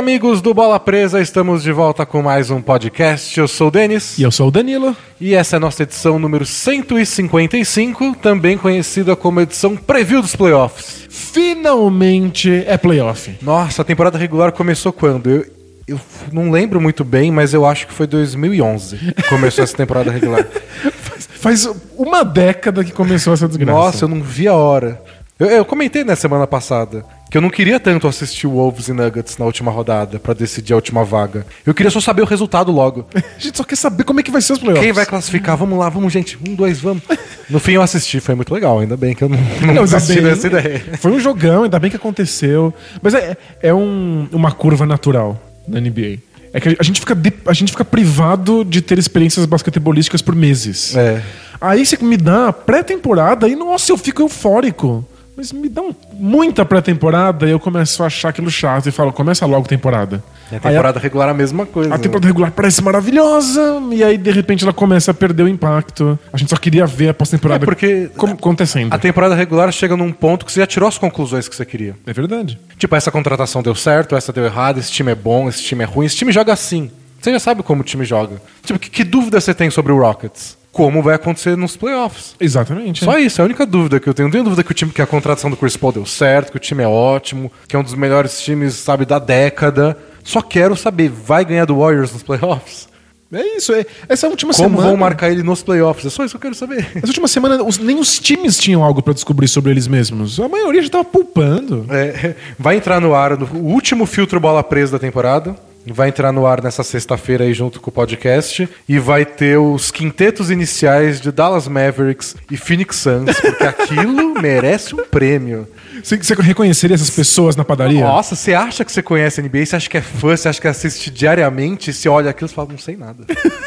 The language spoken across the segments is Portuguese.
amigos do Bola Presa, estamos de volta com mais um podcast. Eu sou o Denis. E eu sou o Danilo. E essa é a nossa edição número 155, também conhecida como edição preview dos playoffs. Finalmente é playoff. Nossa, a temporada regular começou quando? Eu, eu não lembro muito bem, mas eu acho que foi 2011 que começou essa temporada regular. Faz, faz uma década que começou essa desgraça. Nossa, eu não vi a hora. Eu, eu comentei na semana passada que eu não queria tanto assistir Wolves e Nuggets na última rodada pra decidir a última vaga. Eu queria só saber o resultado logo. A gente só quer saber como é que vai ser os playoffs. Quem vai classificar? Vamos lá, vamos, gente. Um, dois, vamos. No fim eu assisti, foi muito legal. Ainda bem que eu não, não, assisti nessa ideia. Foi um jogão, ainda bem que aconteceu. Mas é, é um- uma curva natural na NBA. É que a gente, fica de- a gente fica privado de ter experiências basquetebolísticas por meses. É. Aí você me dá pré-temporada e, nossa, eu fico eufórico. Mas me dá um- muita pré-temporada e eu começo a achar aquilo chato e falo, começa logo a temporada. E a temporada regular é a mesma coisa. A temporada regular parece maravilhosa, e aí de repente ela começa a perder o impacto. A gente só queria ver a pós-temporada É, porque acontecendo. A temporada regular chega num ponto que você já tirou as conclusões que você queria. É verdade. Tipo, essa contratação deu certo, essa deu errado, esse time é bom, esse time é ruim, esse time joga assim. Você já sabe como o time joga. Tipo, que, que dúvida você tem sobre o Rockets? Como vai acontecer nos playoffs? Exatamente. Só isso, é a única dúvida que eu tenho. Não tenho dúvida que o time que a contratação do Chris Paul deu certo, que o time é ótimo, que é um dos melhores times, sabe, da década. Só quero saber, vai ganhar do Warriors nos playoffs? É isso. É, essa última Como semana. vão marcar ele nos playoffs? É só isso que eu quero saber. Essa última semana, os- nem os times tinham algo pra descobrir sobre eles mesmos. A maioria já tava poupando. É, vai entrar no ar no, o último filtro bola presa da temporada. Vai entrar no ar nessa sexta-feira aí junto com o podcast. E vai ter os quintetos iniciais de Dallas Mavericks e Phoenix Suns, porque aquilo merece um prêmio. Você, você reconheceria essas pessoas na padaria? Nossa, você acha que você conhece a NBA, você acha que é fã, você acha que assiste diariamente, você olha aquilo e fala, não sei nada.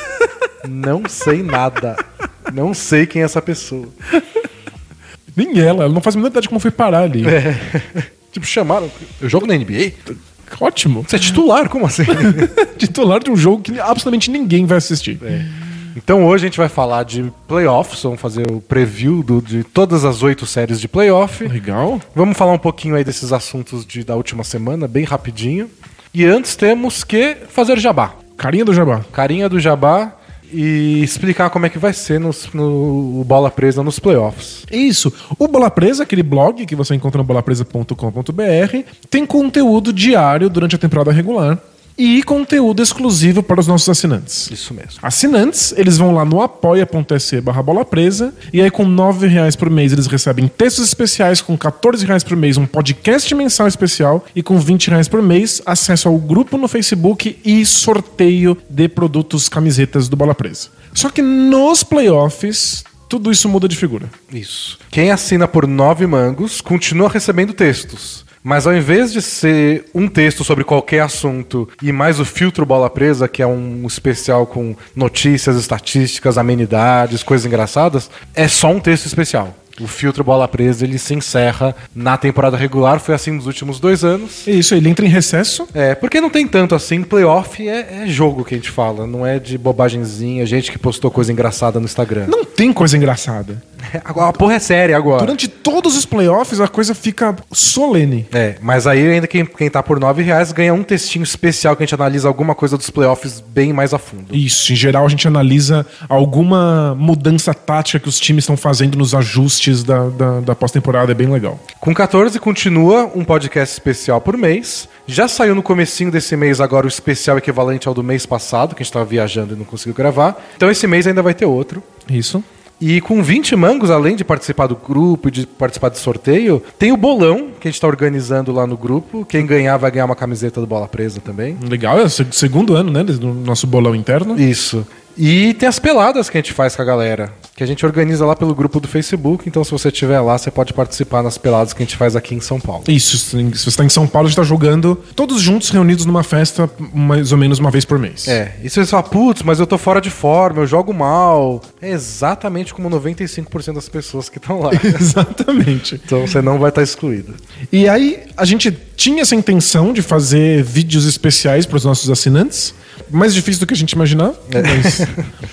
não sei nada. Não sei quem é essa pessoa. Nem ela. Ela não faz a menor ideia de como foi parar ali. É. Tipo, chamaram. Eu jogo na NBA? Ótimo. Você é titular, como assim? Titular de um jogo que absolutamente ninguém vai assistir. Então hoje a gente vai falar de playoffs, vamos fazer o preview do- de todas as oito séries de playoff. Legal. Vamos falar um pouquinho aí desses assuntos de- da última semana, bem rapidinho. E antes temos que fazer jabá. Carinha do Jabá. Carinha do jabá e explicar como é que vai ser nos- no, bola presa nos playoffs. Isso. O Bola Presa, aquele blog que você encontra no bolapresa.com.br, tem conteúdo diário durante a temporada regular e conteúdo exclusivo para os nossos assinantes. Isso mesmo. Assinantes, eles vão lá no apoia.se barra bola presa e aí com R$ reais por mês eles recebem textos especiais, com R$ reais por mês um podcast mensal especial e com R$ reais por mês acesso ao grupo no Facebook e sorteio de produtos camisetas do Bola Presa. Só que nos playoffs, tudo isso muda de figura. Isso. Quem assina por nove mangos continua recebendo textos. Mas ao invés de ser um texto sobre qualquer assunto e mais o filtro bola presa, que é um especial com notícias, estatísticas, amenidades, coisas engraçadas, é só um texto especial. O filtro bola presa ele se encerra na temporada regular, foi assim nos últimos dois anos. Isso, ele entra em recesso. É, porque não tem tanto assim. Playoff é, é jogo que a gente fala, não é de bobagenzinha, gente que postou coisa engraçada no Instagram. Não tem coisa engraçada. Agora, a porra é séria agora. Durante todos os playoffs a coisa fica solene. É, mas aí ainda quem, quem tá por 9 reais ganha um textinho especial que a gente analisa alguma coisa dos playoffs bem mais a fundo. Isso, em geral a gente analisa alguma mudança tática que os times estão fazendo nos ajustes da, da, da pós-temporada, é bem legal. Com 14 continua um podcast especial por mês. Já saiu no comecinho desse mês agora o especial equivalente ao do mês passado, que a gente tava viajando e não conseguiu gravar. Então esse mês ainda vai ter outro. Isso. E com 20 mangos, além de participar do grupo e de participar do sorteio, tem o bolão que a gente está organizando lá no grupo. Quem ganhar vai ganhar uma camiseta do Bola Presa também. Legal, é o seg- segundo ano, né, do nosso bolão interno. Isso. E tem as peladas que a gente faz com a galera, que a gente organiza lá pelo grupo do Facebook. Então, se você estiver lá, você pode participar nas peladas que a gente faz aqui em São Paulo. Isso, se você está em São Paulo, a gente está jogando todos juntos, reunidos numa festa, mais ou menos uma vez por mês. É, e se você fala, putz, mas eu tô fora de forma, eu jogo mal. É exatamente como 95% das pessoas que estão lá. Exatamente. então você não vai estar excluído. E aí, a gente tinha essa intenção de fazer vídeos especiais para os nossos assinantes. Mais difícil do que a gente imaginava. Mas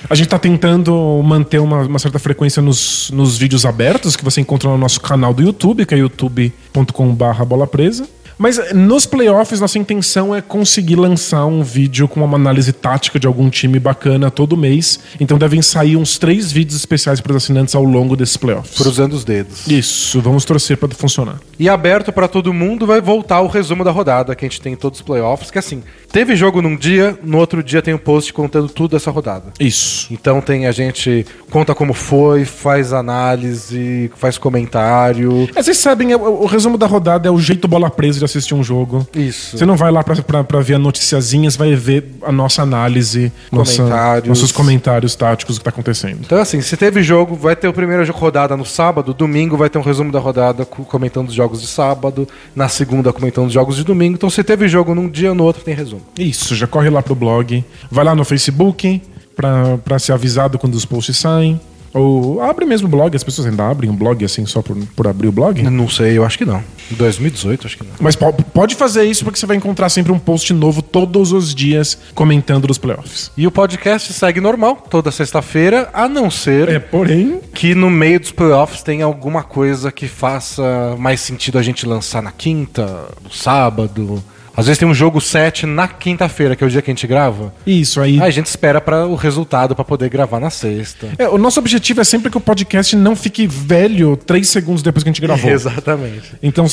a gente está tentando manter uma, uma certa frequência nos, nos vídeos abertos que você encontra no nosso canal do YouTube, que é youtube.com.br bola presa. Mas eh, nos playoffs, nossa intenção é conseguir lançar um vídeo com uma análise tática de algum time bacana todo mês. Então devem sair uns três vídeos especiais para os assinantes ao longo desses playoffs. Cruzando os dedos. Isso, vamos torcer para funcionar. E aberto pra todo mundo vai voltar o resumo da rodada que a gente tem em todos os playoffs, que assim, teve jogo num dia, no outro dia tem um post contando tudo dessa rodada. Isso. Então tem a gente conta como foi, faz análise, faz comentário. É, vocês sabem, é, o, o resumo da rodada é o jeito bola presa de assistir um jogo. Isso. Você não vai lá pra, pra, pra ver a noticiazinha, você vai ver a nossa análise, nossa- Comentários. nossos comentários táticos que tá acontecendo. Então, assim, se teve jogo, vai ter o primeiro jogo rodada no sábado, domingo vai ter um resumo da rodada co- comentando os jogos de sábado, na segunda comentando os jogos de domingo. Então, se teve jogo num dia, no outro tem resumo. Isso, já corre lá pro blog, vai lá no Facebook pra, pra ser avisado quando os posts saem. Ou abre mesmo o blog, as pessoas ainda abrem um blog assim só por, por abrir o blog. Não sei, eu acho que não. Em 2018, acho que não. Mas po- pode fazer isso porque você vai encontrar sempre um post novo todos os dias comentando dos playoffs. E o podcast segue normal, toda sexta-feira, a não ser É, porém, que no meio dos playoffs tem alguma coisa que faça mais sentido a gente lançar na quinta, no sábado. Às vezes tem um jogo 7 na quinta-feira, que é o dia que a gente grava. isso aí. Aí a gente espera para o resultado para poder gravar na sexta. É, o nosso objetivo é sempre que o podcast não fique velho três segundos depois que a gente gravou. Exatamente. Então,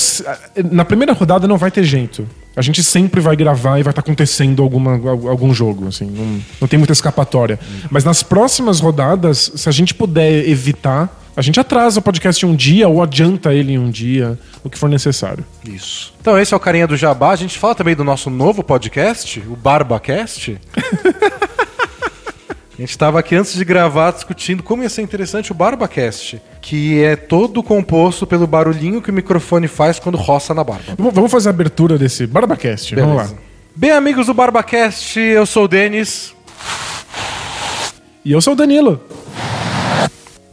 na primeira rodada não vai ter jeito. A gente sempre vai gravar e vai estar acontecendo alguma, al- algum jogo, assim, não, não tem muita escapatória. Mas nas próximas rodadas, se a gente puder evitar, a gente atrasa o podcast um dia ou adianta ele em um dia, o que for necessário. Isso. Então esse é o carinha do Jabá. A gente fala também do nosso novo podcast, o BarbaCast. A gente estava aqui antes de gravar discutindo como ia ser interessante o BarbaCast, que é todo composto pelo barulhinho que o microfone faz quando roça na barba. Vamos vamos fazer a abertura desse BarbaCast. Vamos lá. Bem, amigos do BarbaCast, eu sou o Denis. E eu sou o Danilo.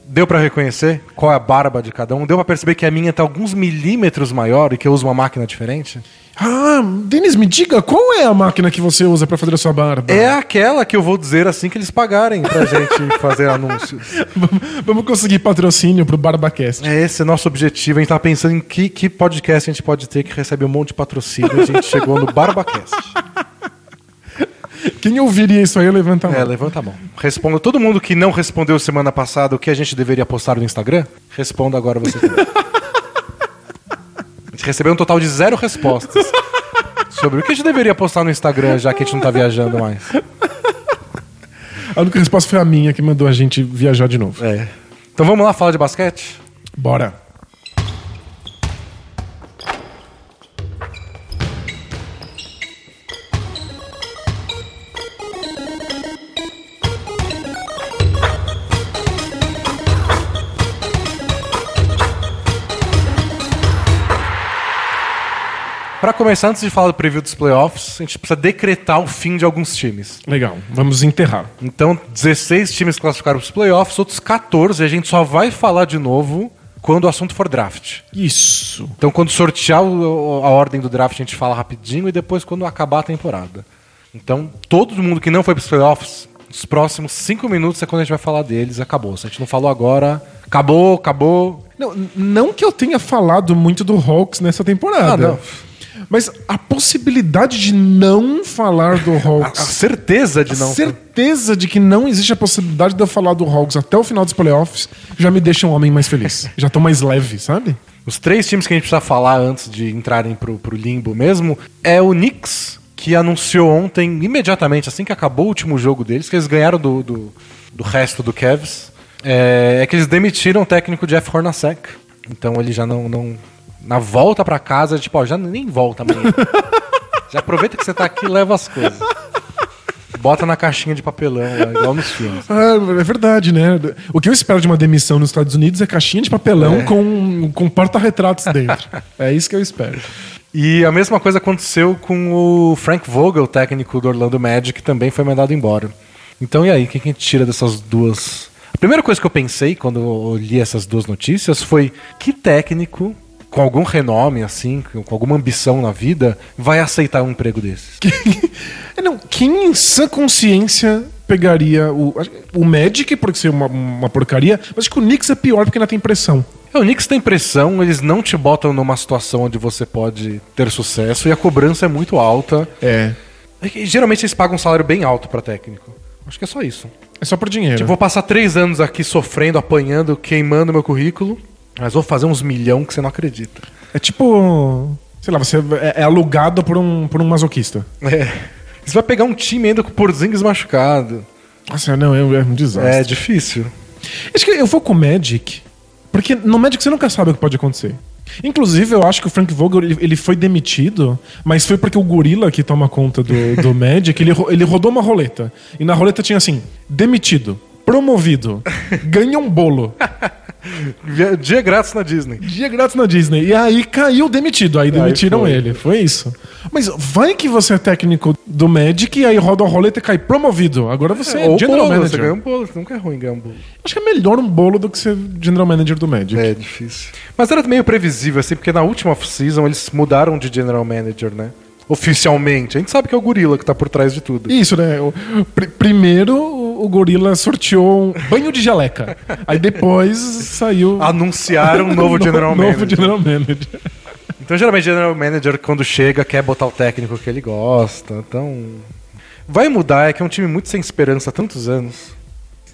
Deu pra reconhecer qual é a barba de cada um? Deu pra perceber que a minha tá alguns milímetros maior e que eu uso uma máquina diferente? Ah, Denis, me diga, qual é a máquina que você usa pra fazer a sua barba? É aquela que eu vou dizer assim que eles pagarem pra gente fazer anúncios. Vamos- conseguir patrocínio pro BarbaCast. É esse o nosso objetivo. A gente tá pensando em que, que podcast a gente pode ter que recebe um monte de patrocínio. A gente chegou no BarbaCast. Quem ouviria isso aí, levanta a mão. É, levanta a mão. Responda. Todo mundo que não respondeu semana passada o que a gente deveria postar no Instagram, responda agora você também. A gente recebeu um total de zero respostas sobre o que a gente deveria postar no Instagram, já que a gente não tá viajando mais. A única resposta foi a minha que mandou a gente viajar de novo. É. Então vamos lá falar de basquete? Bora. Pra começar, antes de falar do preview dos playoffs, a gente precisa decretar o fim de alguns times. Legal. Vamos enterrar. Então, 16 times classificaram para os playoffs, outros 14, e a gente só vai falar de novo quando o assunto for draft. Isso. Então, quando sortear o- a ordem do draft, a gente fala rapidinho, e depois quando acabar a temporada. Então, todo mundo que não foi para os playoffs, os próximos 5 minutos é quando a gente vai falar deles, acabou. Se a gente não falou agora, acabou, acabou. Não, não que eu tenha falado muito do Hawks nessa temporada. Ah, não. Mas a possibilidade de não falar do A, a Hawks. certeza de a não. certeza de que não existe a possibilidade de eu falar do Hawks até o final dos playoffs já me deixa um homem mais feliz. já tô mais leve, sabe? Os três times que a gente precisa falar antes de entrarem pro, pro limbo mesmo é o Knicks, que anunciou ontem, imediatamente, assim que acabou o último jogo deles, que eles ganharam do, do, do resto do Cavs, é, é que eles demitiram o técnico Jeff Hornacek. Então ele já não. não na volta pra casa, tipo, ó, já nem volta amanhã. já aproveita que você tá aqui e leva as coisas. Bota na caixinha de papelão, lá, igual nos filmes. Ah, é verdade, né? O que eu espero de uma demissão nos Estados Unidos é caixinha de papelão É. com, com porta-retratos dentro. é isso que eu espero. E a mesma coisa aconteceu com o Frank Vogel, técnico do Orlando Magic, que também foi mandado embora. Então, e aí, o que que a gente tira dessas duas? A primeira coisa que eu pensei quando eu li essas duas notícias foi que técnico com algum renome, assim, com alguma ambição na vida, vai aceitar um emprego desses. É, não, quem em sã consciência pegaria o, o Magic, por ser uma, uma porcaria, mas acho que o Knicks é pior porque ainda tem pressão. É, o Knicks tem pressão, eles não te botam numa situação onde você pode ter sucesso e a cobrança é muito alta. É. E, geralmente eles pagam um salário bem alto pra técnico. Acho que é só isso. É só por dinheiro. Tipo, vou passar três anos aqui sofrendo, apanhando, queimando meu currículo, mas vou fazer uns milhão que você não acredita. É tipo. Sei lá, você é, é alugado por um, por um masoquista. É. Você vai pegar um time ainda com o Porzingis machucado. Nossa, não, é, é um desastre. É difícil. Acho que eu vou com o Magic, porque no Magic você nunca sabe o que pode acontecer. Inclusive, eu acho que o Frank Vogel ele, foi demitido, mas foi porque o gorila que toma conta do, do Magic, ele, ele rodou uma roleta. E na roleta tinha assim: demitido, promovido, ganha um bolo. Dia- grátis na Disney. Dia grátis na Disney. E aí caiu demitido. Aí demitiram foi. ele. Foi isso. Mas vai que você é técnico do Magic e aí roda a roleta e cai promovido. Agora você é Ou general bolo, você manager. ganha um bolo. Nunca é ruim ganhar um bolo. Acho que é melhor um bolo do que ser general manager do Magic. É difícil. Mas era meio previsível, assim, porque na última off-season eles mudaram de general manager, né? Oficialmente. A gente sabe que é o gorila que tá por trás de tudo. Isso, né? O- pr- primeiro o, gorila sorteou um banho de geleca. aí depois saiu. Anunciaram um novo no- general novo manager. general manager. Então, geralmente, general manager, quando chega, quer botar o técnico que ele gosta. Então. Vai mudar, é que é um time muito sem esperança há tantos anos.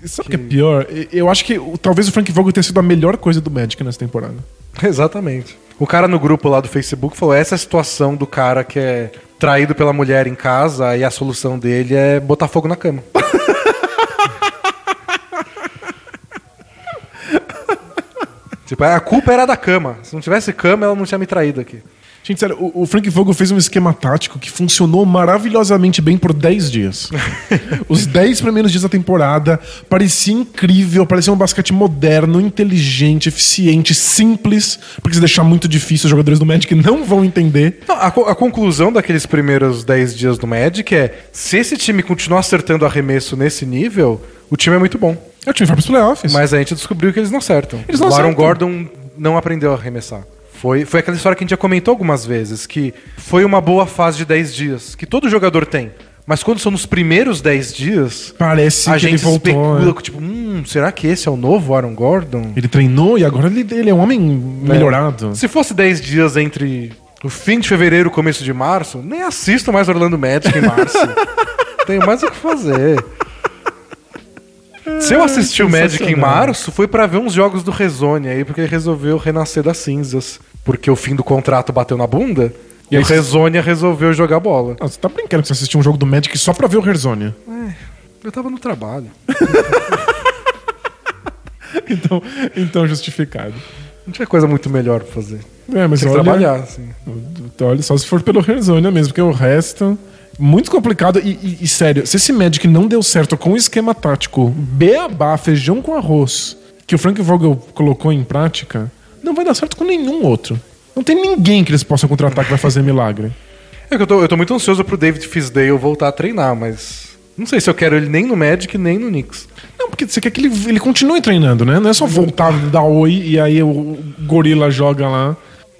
Sabe o que é pior? Eu acho que talvez o Frank Vogel tenha sido a melhor coisa do Magic nessa temporada. Exatamente. O cara no grupo lá do Facebook falou: essa é a situação do cara que é traído pela mulher em casa e a solução dele é botar fogo na cama. tipo, a culpa era da cama. Se não tivesse cama, ela não tinha me traído aqui. Gente, sério, o, o Frank Vogel fez um esquema tático que funcionou maravilhosamente bem por 10 dias. Os 10 primeiros dias da temporada parecia incrível, parecia um basquete moderno, inteligente, eficiente, simples, porque se deixar muito difícil, os jogadores do Magic não vão entender. Não, a, co- a conclusão daqueles primeiros 10 dias do Magic é: se esse time continuar acertando arremesso nesse nível, o time é muito bom. É o time vai pros playoffs. Mas a gente descobriu que eles não acertam. Eles não o Aaron acertam. Gordon não aprendeu a arremessar. Foi, foi aquela história que a gente já comentou algumas vezes, que foi uma boa fase de 10 dias, que todo jogador tem. Mas quando são nos primeiros 10 dias, Parece a que ele gente voltou. especula, que, tipo, hum, será que esse é o novo Aaron Gordon? Ele treinou e agora ele, ele é um homem melhorado. Se fosse 10 dias entre o fim de fevereiro e o começo de março, nem assisto mais Orlando Magic em março. Tenho mais o que fazer. Se eu assisti o Magic em março, foi pra ver uns jogos do Rezone aí, porque ele resolveu renascer das cinzas. Porque o fim do contrato bateu na bunda. E, o Rezonia resolveu jogar bola. Ah, você tá brincando que você assistiu um jogo do Magic só pra ver o Herzonja. Eu tava no trabalho. Então, então justificado. Não tinha coisa muito melhor pra fazer. É, mas que olha, trabalhar, assim. Olha só se for pelo Herzonja mesmo, porque o resto. Muito complicado. E, e- e, sério, se esse Magic não deu certo com o esquema tático beabá, feijão com arroz, que o Frank Vogel colocou em prática, não vai dar certo com nenhum outro. Não tem ninguém que eles possam contratar que vai fazer milagre. É que eu tô, eu tô muito ansioso pro David Fisdale voltar a treinar, mas. Não sei se eu quero ele nem no Magic, nem no Knicks. Não, porque você quer que ele, ele continue treinando, né? Não é só voltar, dar oi e aí o gorila joga lá.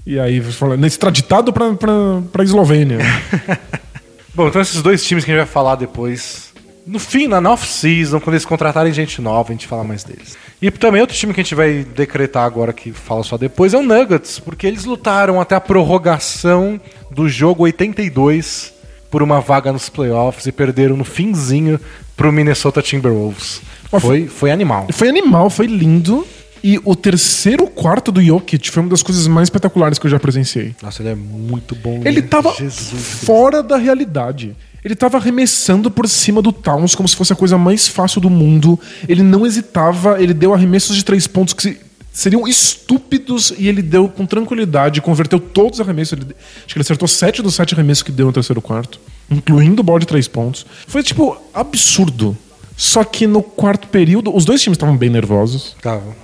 E aí você fala, extraditado pra, pra, pra Eslovênia. Bom, então esses dois times que a gente vai falar depois. No fim, na off-season, quando eles contratarem gente nova, a gente fala mais deles. E também outro time que a gente vai decretar agora, que fala só depois, é o Nuggets, porque eles lutaram até a prorrogação do jogo 82 por uma vaga nos playoffs e perderam no finzinho pro Minnesota Timberwolves. Foi, foi animal. Foi animal, foi lindo. E o terceiro quarto do Jokic foi uma das coisas mais espetaculares que eu já presenciei. Nossa, ele é muito bom. Ele né? tava Jesus. fora da realidade. Ele tava arremessando por cima do Towns como se fosse a coisa mais fácil do mundo. Ele não hesitava, ele deu arremessos de três pontos que se- seriam estúpidos e ele deu com tranquilidade, converteu todos os arremessos. Ele- acho que ele acertou sete dos sete arremessos que deu no terceiro quarto, incluindo o bola de três pontos. Foi, tipo, absurdo. Só que no quarto período, os dois times estavam bem nervosos. Tava.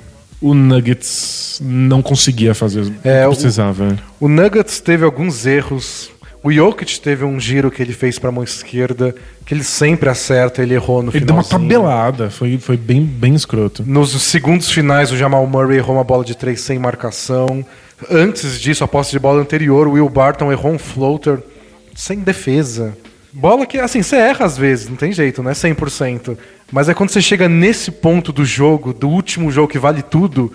O Nuggets não conseguia fazer o É, que o- precisava. O Nuggets teve alguns erros. O Jokic teve um giro que ele fez pra mão esquerda, que ele sempre acerta, ele errou no Ele deu uma tabelada, foi, foi bem, bem escroto. Nos segundos finais, o Jamal Murray errou uma bola de três sem marcação. Antes disso, a posse de bola anterior, o Will Barton errou um floater sem defesa. Bola que, assim, você erra às vezes, não tem jeito, não é 100%. Mas é quando você chega nesse ponto do jogo, do último jogo que vale tudo,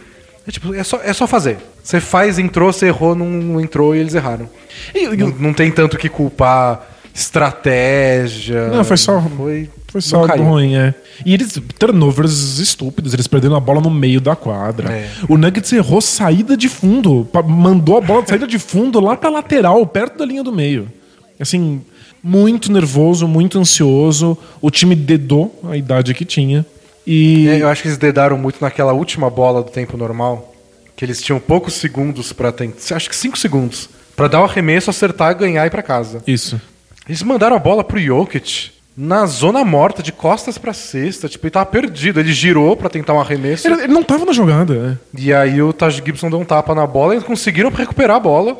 é, tipo, é, só, é só fazer. Você faz, entrou, você errou, não, não entrou e eles erraram. E, Não, não tem tanto que culpar estratégia. Não, foi só- Foi, Foi só ruim, é. E eles, turnovers estúpidos, eles perderam a bola no meio da quadra. É. O Nuggets errou saída de fundo, mandou a bola de saída de fundo lá pra lateral, perto da linha do meio. Assim, muito nervoso, muito ansioso. O time dedou a idade que tinha. E É, eu acho que eles dedaram muito naquela última bola do tempo normal, que eles tinham poucos segundos pra tentar, acho que cinco segundos, Pra dar o arremesso, acertar, ganhar e ir pra casa. isso. Eles mandaram a bola pro Jokic na zona morta, de costas pra cesta, tipo, ele tava perdido. Ele girou pra tentar um arremesso. Ele, ele não tava na jogada, né? E aí o Taj Gibson deu um tapa na bola e eles conseguiram recuperar a bola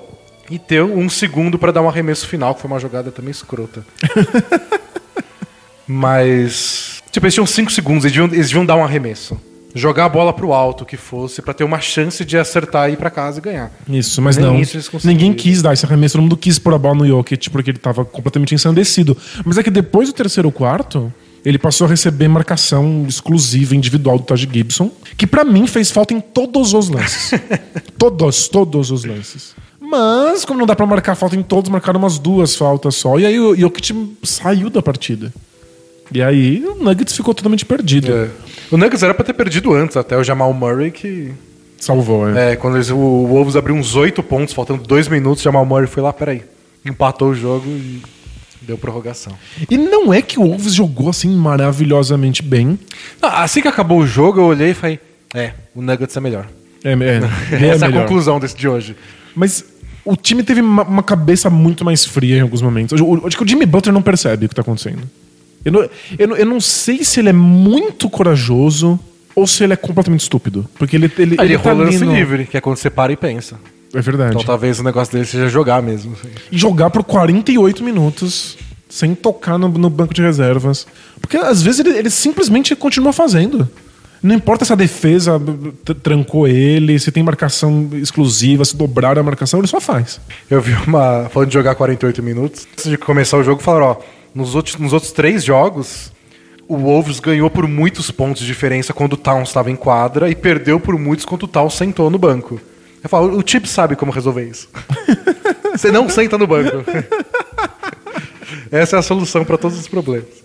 e ter um segundo pra dar um arremesso final, que foi uma jogada também escrota. Mas. Tipo, eles tinham cinco segundos, eles deviam, eles deviam dar um arremesso. Jogar a bola pro alto, que fosse, pra ter uma chance de acertar e ir pra casa e ganhar. Isso, mas Nem não. isso. Ninguém quis dar esse arremesso, todo mundo quis pôr a bola no Jokic porque ele tava completamente ensandecido. Mas é que depois do terceiro quarto, ele passou a receber marcação exclusiva individual do Taj Gibson, que pra mim fez falta em todos os lances. todos, todos os lances. Mas, como não dá pra marcar falta em todos, marcaram umas duas faltas só. E aí o Jokic saiu da partida. E aí o Nuggets ficou totalmente perdido. É. O Nuggets era pra ter perdido antes, até o Jamal Murray, que. Salvou, é. É, quando eles, o Wolves abriu uns oito pontos, faltando dois minutos, Jamal Murray foi lá, peraí. Empatou o jogo e deu prorrogação. E não é que o Wolves jogou assim maravilhosamente bem. Não, assim que acabou o jogo, eu olhei e falei: É, o Nuggets é melhor. É, é, é Essa é a melhor. conclusão desse de hoje. Mas o time teve uma, uma cabeça muito mais fria em alguns momentos. Eu, acho que o Jimmy Butler não percebe o que tá acontecendo. Eu não, eu, não, eu não sei se ele é muito corajoso ou se ele é completamente estúpido. Porque ele, ele, Ele, ele tá lance no- livre, que é quando você para e pensa. É verdade. Então talvez o negócio dele seja jogar mesmo. E jogar por 48 minutos sem tocar no, no banco de reservas. Porque às vezes ele, ele simplesmente continua fazendo. Não importa se a defesa trancou ele, se tem marcação exclusiva, se dobraram a marcação, ele só faz. Eu vi uma. Falando de jogar 48 minutos, antes de começar o jogo, falaram: ó, nos outros, nos outros três jogos, o Wolves ganhou por muitos pontos de diferença quando o Towns estava em quadra e perdeu por muitos quando o Towns sentou no banco. Eu falo: o Chip sabe como resolver isso. Você não senta no banco. Essa é a solução para todos os problemas.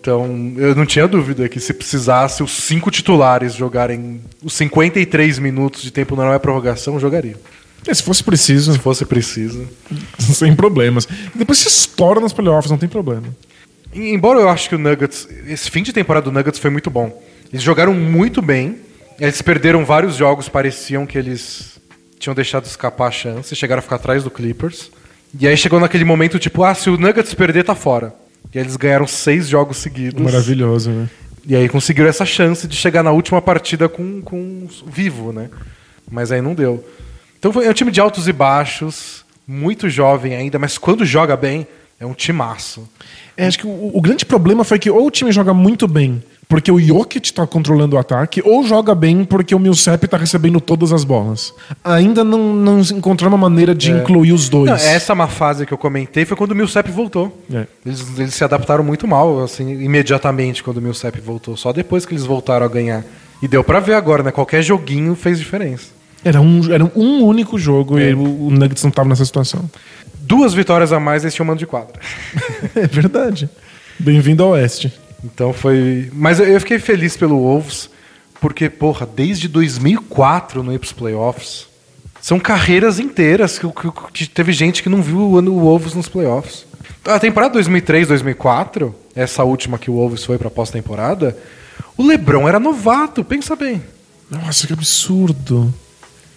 Então, eu não tinha dúvida que se precisasse os cinco titulares jogarem os 53 minutos de tempo normal e prorrogação, jogariam. É, se fosse preciso, Se fosse preciso. sem problemas. Depois se estoura nos playoffs, não tem problema. Embora eu acho que o Nuggets, esse fim de temporada do Nuggets foi muito bom. Eles jogaram muito bem. Eles perderam vários jogos, pareciam que eles tinham deixado escapar a chance, chegaram a ficar atrás do Clippers. E aí chegou naquele momento tipo, ah, se o Nuggets perder, tá fora. E eles ganharam seis jogos seguidos. Maravilhoso, né? E aí conseguiram essa chance de chegar na última partida com, com vivo, né? Mas aí não deu. Então foi, é um time de altos e baixos, muito jovem ainda, mas quando joga bem, é um timaço. É, acho que o, o grande problema foi que ou o time joga muito bem porque o Jokic tá controlando o ataque, ou joga bem porque o Millsap tá recebendo todas as bolas. Ainda não, não encontrou uma maneira de incluir os dois. Não, essa é uma fase que eu comentei foi quando o Millsap voltou. É. Eles, eles se adaptaram muito mal, assim, imediatamente quando o Millsap voltou. Só depois que eles voltaram a ganhar. E deu pra ver agora, né? Qualquer joguinho fez diferença. Era, um, era um único jogo e o, o Nuggets não tava nessa situação. Duas vitórias a mais, eles tinham mando de quadra. É verdade. Bem-vindo ao Oeste. Então foi. Mas eu- fiquei feliz pelo Wolves, porque, porra, desde 2004 não ir pros playoffs. São carreiras inteiras que, que- que teve gente que não viu o o Wolves nos playoffs. A temporada 2003, 2004, essa última que o Wolves foi pra pós-temporada, o LeBron era novato, pensa bem. Nossa, que absurdo.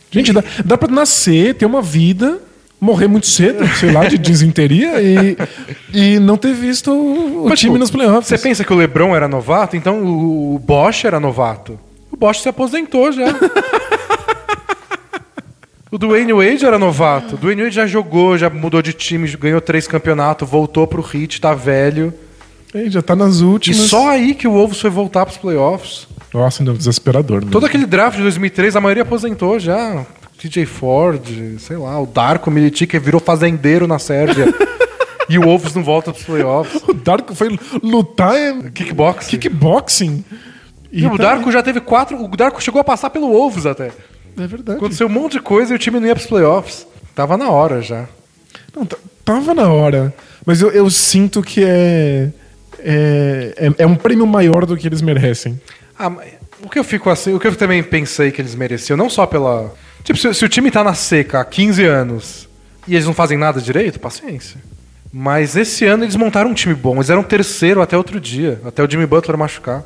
Gente, dá, dá pra nascer, ter uma vida, morrer muito cedo, sei lá, de desinteria e, e não ter visto o, Mas, time tipo, nos playoffs. Você pensa que o LeBron era novato, então o, o Bosch era novato. O Bosch se aposentou já. o Dwayne Wade era novato. O Dwayne Wade já jogou, já mudou de time, ganhou três campeonatos, voltou pro Heat, tá velho. Ei, já tá nas E últimas. só aí que o Wolves foi voltar pros playoffs. Nossa, ainda é desesperador. Mesmo. Todo aquele draft de 2003, a maioria aposentou já. TJ Ford, sei lá, o Darko Milicic que virou fazendeiro na Sérvia. e o Wolves não volta pros playoffs. O Darko foi lutar em Kickbox. kickboxing. E o tá- Darko já teve quatro. O Darko chegou a passar pelo Wolves até. É verdade. Aconteceu um monte de coisa e o time não ia pros playoffs. Tava na hora já. Não, tava na hora. Mas eu, eu sinto que é, é, é. é um prêmio maior do que eles merecem. Ah, o que eu fico assim, o que eu também pensei que eles mereciam, não só pela. Tipo, se, se o time tá na seca há 15 anos e eles não fazem nada direito, paciência. Mas esse ano eles montaram um time bom. Eles eram terceiro até outro dia, até o Jimmy Butler machucar.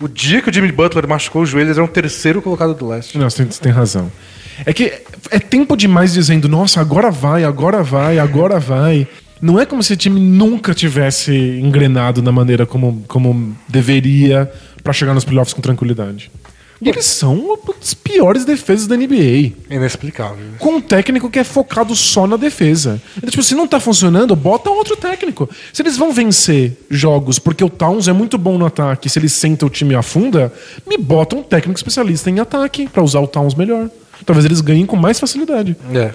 O dia que o Jimmy Butler machucou o joelho, eles eram terceiro colocado do leste. Não, você tem, razão. É que é tempo demais dizendo, nossa, agora vai, agora vai, agora vai. Não é como se o time nunca tivesse engrenado da maneira como, como deveria pra chegar nos playoffs com tranquilidade. E eles são uma das piores defesas da NBA. Inexplicável. com um técnico que é focado só na defesa. Então, tipo, se não tá funcionando, bota outro técnico. Se eles vão vencer jogos porque o Towns é muito bom no ataque, se ele senta o time e afunda, me bota um técnico especialista em ataque pra usar o Towns melhor. Talvez eles ganhem com mais facilidade. É.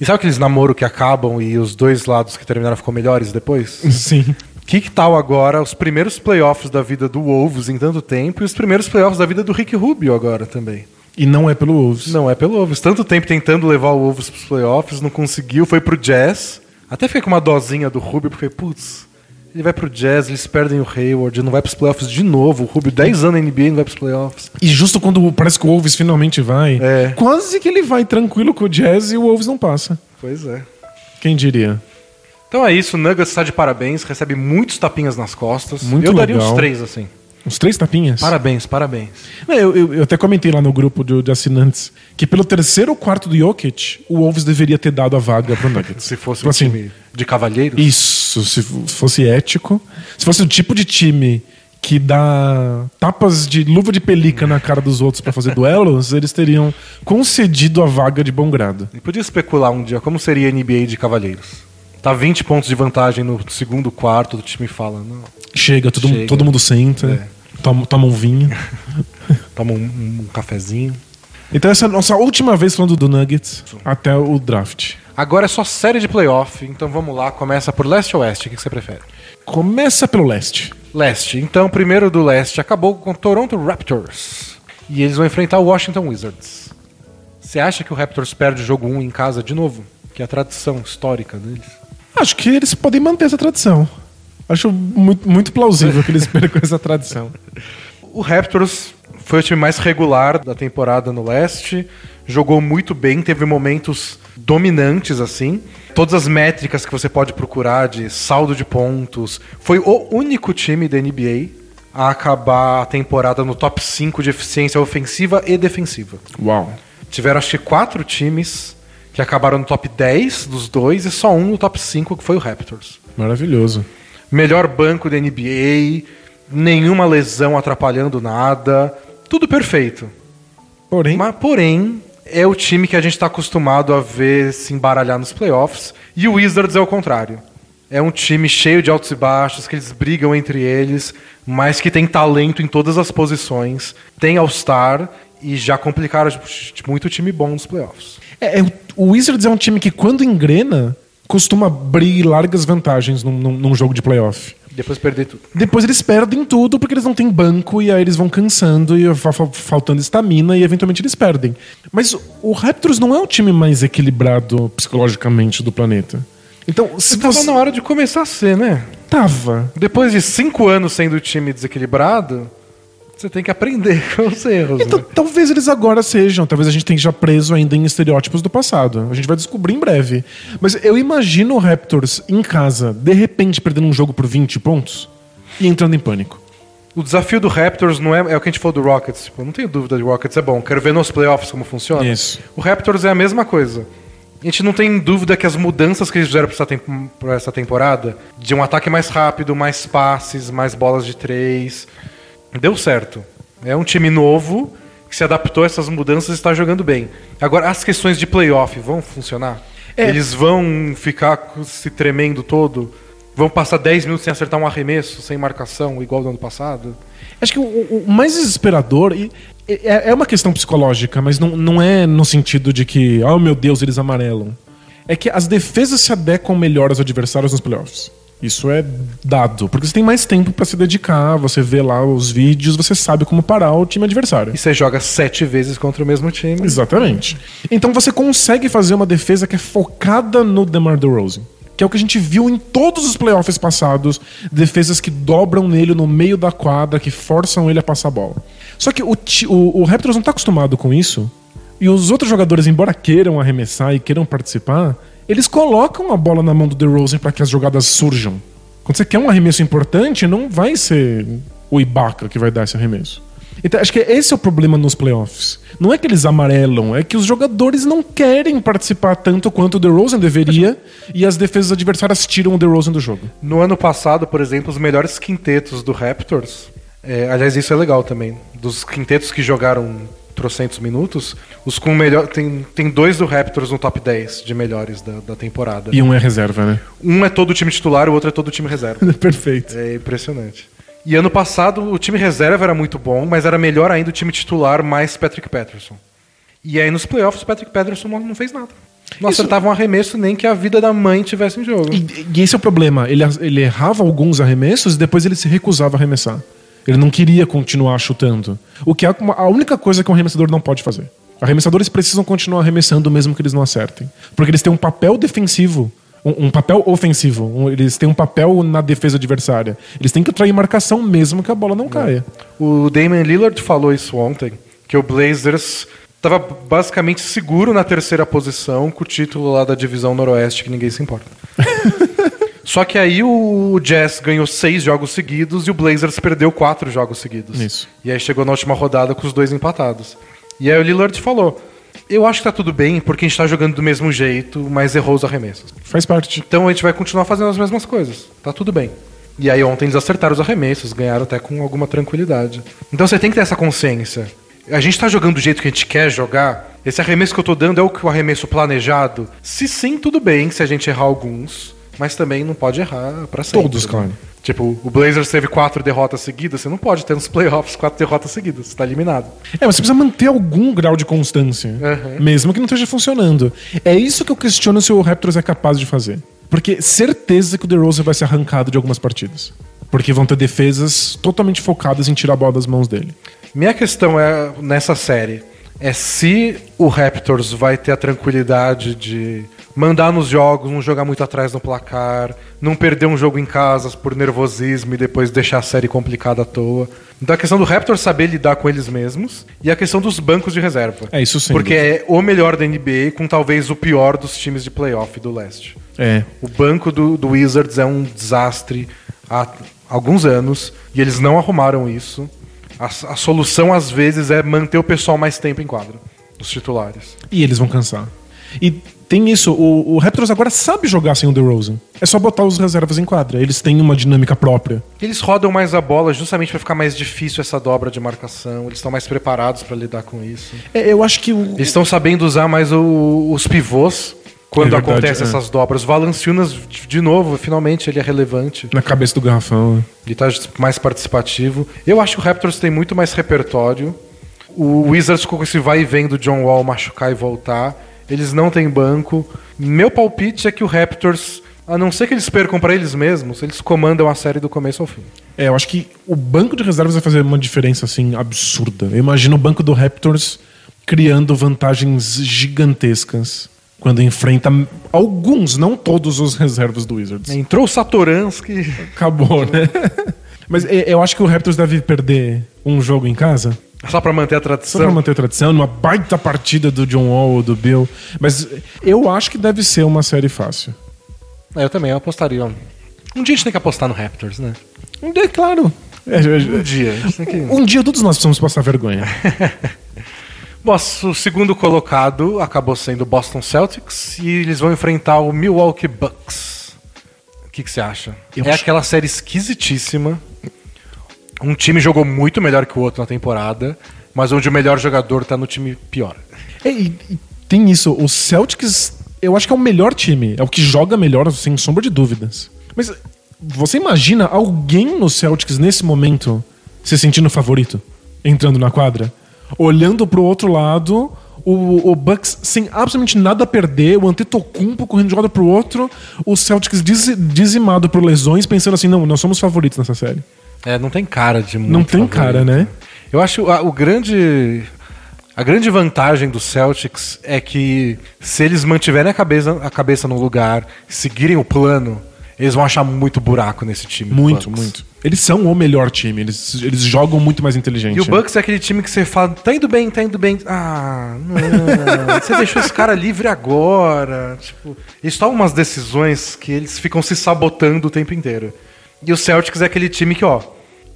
E sabe aqueles namoros que acabam e os dois lados que terminaram ficam melhores depois? Sim. Que que tal agora os primeiros playoffs da vida do Wolves em tanto tempo e os primeiros playoffs da vida do Rick Rubio agora também? E não é pelo Wolves. Não é pelo Wolves. Tanto tempo tentando levar o Wolves pros playoffs, não conseguiu, foi pro Jazz. Até fiquei com uma dosinha do Rubio, porque, putz, ele vai pro Jazz, eles perdem o Hayward, não vai pros playoffs de novo. O Rubio, 10 anos na NBA, não vai pros playoffs. E justo quando parece que o Wolves finalmente vai, É. quase que ele vai tranquilo com o Jazz e o Wolves não passa. Pois é. Quem diria? Então é isso, o Nuggets está de parabéns, recebe muitos tapinhas nas costas. Muito Eu daria legal. uns três, assim. Uns três tapinhas? Parabéns, parabéns. Eu, eu- eu até comentei lá no grupo de, de assinantes que pelo terceiro quarto do Jokic, o Wolves deveria ter dado a vaga pro Nuggets. Se fosse Tipo um assim, time de cavalheiros. Isso, se fosse ético. Se fosse o tipo de time que dá tapas de luva de pelica na cara dos outros pra fazer duelos, eles teriam concedido a vaga de bom grado. E podia especular um dia como seria a NBA de cavalheiros. Tá 20 pontos de vantagem no segundo quarto, o time fala, não, Chega, todo, Chega. todo mundo senta, É. toma, toma um vinho. toma um, um cafezinho. Então essa é a nossa última vez falando do Nuggets até o draft. Agora é só série de playoff, então vamos lá, começa por leste ou oeste, o que que você prefere? Começa pelo leste. Leste. Então, primeiro do leste acabou com o Toronto Raptors. E eles vão enfrentar o Washington Wizards. Você acha que o Raptors perde o jogo 1 em casa de novo? Que é a tradição histórica deles. Acho que eles podem manter essa tradição. Acho muito, muito plausível que eles percam essa tradição. O Raptors foi o time mais regular da temporada no leste, jogou muito bem, teve momentos dominantes assim. Todas as métricas que você pode procurar de saldo de pontos, foi o único time da NBA a acabar a temporada no top 5 de eficiência ofensiva e defensiva. Uau. Tiveram acho que quatro times que acabaram no top 10 dos dois e só um no top 5 que foi o Raptors. Maravilhoso. Melhor banco da NBA, nenhuma lesão atrapalhando nada, tudo perfeito. Porém, Mas, porém, é o time que a gente está acostumado a ver se embaralhar nos playoffs. E o Wizards é o contrário. É um time cheio de altos e baixos, que eles brigam entre eles, mas que tem talento em todas as posições. Tem All-Star e já complicaram tipo, muito time bom nos playoffs. É- é- o Wizards é um time que, quando engrena, costuma abrir largas vantagens num, num- num jogo de playoff. Depois perder tudo. Depois eles perdem tudo porque eles não têm banco e aí eles vão cansando e fa- fa- faltando estamina e eventualmente eles perdem. Mas o Raptors não é o time mais equilibrado psicologicamente do planeta. Então, se Tava você. na hora de começar a ser, né? Tava. Depois de cinco anos sendo o time desequilibrado, você tem que aprender com os erros. Então, né? talvez eles agora sejam, talvez a gente esteja preso ainda em estereótipos do passado. A gente vai descobrir em breve. Mas eu imagino o Raptors em casa, de repente perdendo um jogo por 20 pontos e entrando em pânico. O desafio do Raptors não é, é o que a gente falou do Rockets. Tipo, não tenho dúvida de Rockets é bom. Quero ver nos playoffs como funciona. Isso. O Raptors é a mesma coisa. A gente não tem dúvida que as mudanças que eles fizeram para essa temporada, de um ataque mais rápido, mais passes, mais bolas de três, deu certo. É um time novo que se adaptou a essas mudanças e está jogando bem. Agora, as questões de playoff vão funcionar? É. Eles vão ficar se tremendo todo? Vão passar 10 minutos sem acertar um arremesso, sem marcação, igual do ano passado? Acho que o, o- mais desesperador e- é, é uma questão psicológica, mas não, não é no sentido de que, oh meu Deus, eles amarelam. é que as defesas se adequam melhor aos adversários nos playoffs. Isso é dado, porque você tem mais tempo para se dedicar, você vê lá os vídeos, você sabe como parar o time adversário. E você joga sete vezes contra o mesmo time. Exatamente. Então você consegue fazer uma defesa que é focada no DeMar DeRozan. Que é o que a gente viu em todos os playoffs passados, defesas que dobram nele no meio da quadra, que forçam ele a passar a bola. Só que o, o, o Raptors não está acostumado com isso, e os outros jogadores, embora queiram arremessar e queiram participar, eles colocam a bola na mão do DeRozan para que as jogadas surjam. Quando você quer um arremesso importante, não vai ser o Ibaka que vai dar esse arremesso. Então, acho que esse é o problema nos playoffs. Não é que eles amarelam, é que os jogadores não querem participar tanto quanto o DeRozan deveria e as defesas adversárias tiram o DeRozan do jogo. No ano passado, por exemplo, os melhores quintetos do Raptors, é, aliás, isso é legal também, dos quintetos que jogaram trocentos minutos, os com melhor. Tem, tem dois do Raptors no top 10 de melhores da, da temporada. E um é reserva, né? Um é todo o time titular, o outro é todo o time reserva. Perfeito. É impressionante. E ano passado o time reserva era muito bom, mas era melhor ainda o time titular mais Patrick Patterson. E aí nos playoffs o Patrick Patterson não, não fez nada. Não Isso... acertava um arremesso nem que a vida da mãe tivesse em jogo. E, e esse é o problema. Ele, ele errava alguns arremessos e depois ele se recusava a arremessar. Ele não queria continuar chutando. O que é a única coisa que um arremessador não pode fazer. Arremessadores precisam continuar arremessando mesmo que eles não acertem. Porque eles têm um papel defensivo um, um, papel ofensivo. Um, eles têm um papel na defesa adversária. Eles têm que atrair marcação mesmo que a bola não caia. O Damian Lillard falou isso ontem, que o Blazers estava basicamente seguro na terceira posição com o título lá da divisão noroeste que ninguém se importa. Só que aí o Jazz ganhou seis jogos seguidos e o Blazers perdeu quatro jogos seguidos. Isso. E aí chegou na última rodada com os dois empatados. E aí o Lillard falou: Eu acho que tá tudo bem porque a gente tá jogando do mesmo jeito, mas errou os arremessos. Faz parte. Então a gente vai continuar fazendo as mesmas coisas. Tá tudo bem. E aí ontem eles acertaram os arremessos, ganharam até com alguma tranquilidade. Então você tem que ter essa consciência. A gente tá jogando do jeito que a gente quer jogar. Esse arremesso que eu tô dando é o que o arremesso planejado. Se sim, tudo bem se a gente errar alguns mas também não pode errar para sempre. Todos, né? Tipo, o Blazers teve quatro derrotas seguidas, você não pode ter nos playoffs quatro derrotas seguidas, você tá eliminado. É, mas você precisa manter algum grau de constância, uhum. mesmo que não esteja funcionando. É isso que eu questiono se o Raptors é capaz de fazer. Porque certeza que o DeRozan vai ser arrancado de algumas partidas. Porque vão ter defesas totalmente focadas em tirar a bola das mãos dele. Minha questão é, nessa série, é se o Raptors vai ter a tranquilidade de mandar nos jogos, não jogar muito atrás no placar, não perder um jogo em casa por nervosismo e depois deixar a série complicada à toa. Então a questão do Raptors saber lidar com eles mesmos e a questão dos bancos de reserva. É isso sim. Porque é o melhor da NBA com talvez o pior dos times de playoff do leste. É. O banco do, do Wizards é um desastre há alguns anos e eles não arrumaram isso. A, a solução às vezes é manter o pessoal mais tempo em quadra, os titulares. E eles vão cansar. E tem isso, o, o Raptors agora sabe jogar sem o DeRozan. É só botar os reservas em quadra. Eles têm uma dinâmica própria. Eles rodam mais a bola justamente para ficar mais difícil essa dobra de marcação. Eles estão mais preparados para lidar com isso. É, eu acho que o... Eles estão sabendo usar mais o, os pivôs quando é acontecem é. essas dobras. Valanciunas, de novo, finalmente ele é relevante. Na cabeça do garrafão. Né? Ele tá mais participativo. Eu acho que o Raptors tem muito mais repertório. O Wizards com esse vai e vem do John Wall machucar e voltar. Eles não têm banco. Meu palpite é que o Raptors, a não ser que eles percam para eles mesmos, eles comandam a série do começo ao fim. É, eu acho que o banco de reservas vai fazer uma diferença assim absurda. Eu imagino o banco do Raptors criando vantagens gigantescas quando enfrenta alguns, não todos os reservas do Wizards. Entrou o Satoransky. Acabou, né? Mas é, eu acho que o Raptors deve perder um jogo em casa. Só pra manter a tradição. Só pra manter a tradição, numa baita partida do John Wall ou do Bill. Mas eu acho que deve ser uma série fácil. É, eu também, eu apostaria. Um dia a gente tem que apostar no Raptors, né? Um dia, claro. É, um dia. Que... Um dia todos nós precisamos passar vergonha. Bom, o segundo colocado acabou sendo o Boston Celtics e eles vão enfrentar o Milwaukee Bucks. O que, que você acha? Eu é acho... aquela série esquisitíssima um time jogou muito melhor que o outro na temporada, mas onde o melhor jogador tá no time pior. É, e, e tem isso, o Celtics, eu acho que é o melhor time, é o que joga melhor, sem sombra de dúvidas. Mas você imagina alguém no Celtics nesse momento se sentindo favorito, entrando na quadra? Olhando pro outro lado, O, o Bucks sem absolutamente nada a perder, o Antetokounmpo correndo de um lado pro outro, o Celtics dizi- dizimado por lesões, pensando assim, não, nós somos favoritos nessa série. É, não tem cara de muito Não tem favorito. cara, né? Eu acho a, o grande. A grande vantagem do Celtics é que se eles mantiverem a cabeça, a cabeça no lugar, seguirem o plano, eles vão achar muito buraco nesse time. Muito, muito. Eles são o melhor time, eles, eles jogam muito mais inteligente. E o Bucks é aquele time que você fala, tá indo bem, tá indo bem. Ah, não. você deixou esse cara livre agora. Tipo, eles tomam umas decisões que eles ficam se sabotando o tempo inteiro. E o Celtics é aquele time que, ó,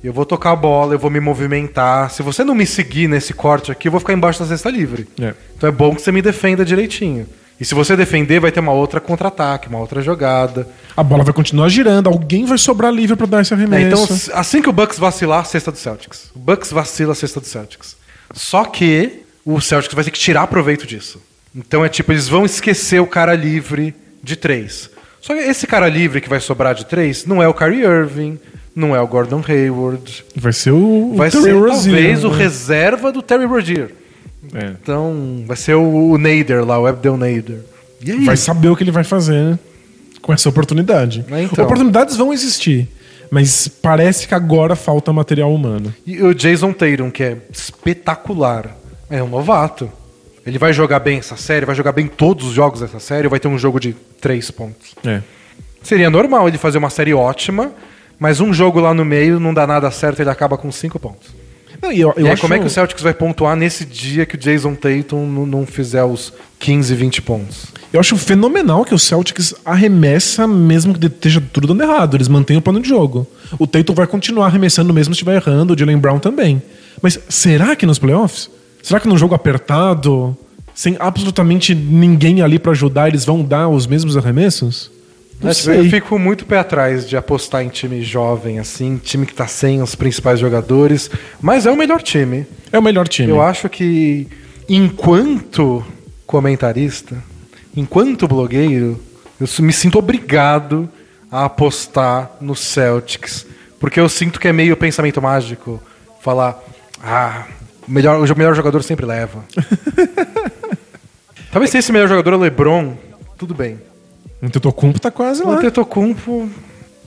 eu vou tocar a bola, eu vou me movimentar. Se você não me seguir nesse corte aqui, eu vou ficar embaixo da cesta livre. É. Então é bom que você me defenda direitinho. E se você defender, vai ter uma outra contra-ataque, uma outra jogada. A bola vai continuar girando, alguém vai sobrar livre pra dar esse É, arremesso. então, s- assim que o Bucks vacilar, a cesta do Celtics. O Bucks vacila a cesta do Celtics. Só que o Celtics vai ter que tirar proveito disso. Então é tipo, eles vão esquecer o cara livre de três. Só que esse cara livre que vai sobrar de três não é o Kyrie Irving, não é o Gordon Hayward. Vai ser o, o Vai Terry ser Rozier, talvez o né? reserva do Terry Rozier. É. Então vai ser o, o Nader lá, o Abdel Nader. E aí? Vai saber o que ele vai fazer né? com essa oportunidade. É, então. Oportunidades vão existir, mas parece que agora falta material humano. E o Jason Tatum, que é espetacular, é um novato. Ele vai jogar bem essa série, vai jogar bem todos os jogos dessa série, ou vai ter um jogo de três pontos. É. Seria normal ele fazer uma série ótima, mas um jogo lá no meio não dá nada certo, ele acaba com cinco pontos. Não, e eu, eu e aí, acho- como é que o Celtics vai pontuar nesse dia que o Jason Tatum não, não fizer os 15, 20 pontos? Eu acho fenomenal que o Celtics arremessa mesmo que esteja tudo dando errado. Eles mantêm o plano de jogo. O Tatum vai continuar arremessando mesmo se estiver errando, o Jalen Brown também. Mas será que nos playoffs? Será que num jogo apertado, sem absolutamente ninguém ali pra ajudar, eles vão dar os mesmos arremessos? Não tipo, eu sei. fico muito pé atrás de apostar em time jovem, assim, time que tá sem os principais jogadores, mas é o melhor time. É o melhor time. Eu acho que, enquanto comentarista, enquanto blogueiro, eu me sinto obrigado a apostar no Celtics. Porque eu sinto que é meio pensamento mágico falar: ah, melhor, o melhor jogador sempre leva. Talvez se esse melhor jogador é o LeBron, tudo bem. O Tetocumpo tá quase O lá. Antetokounmpo,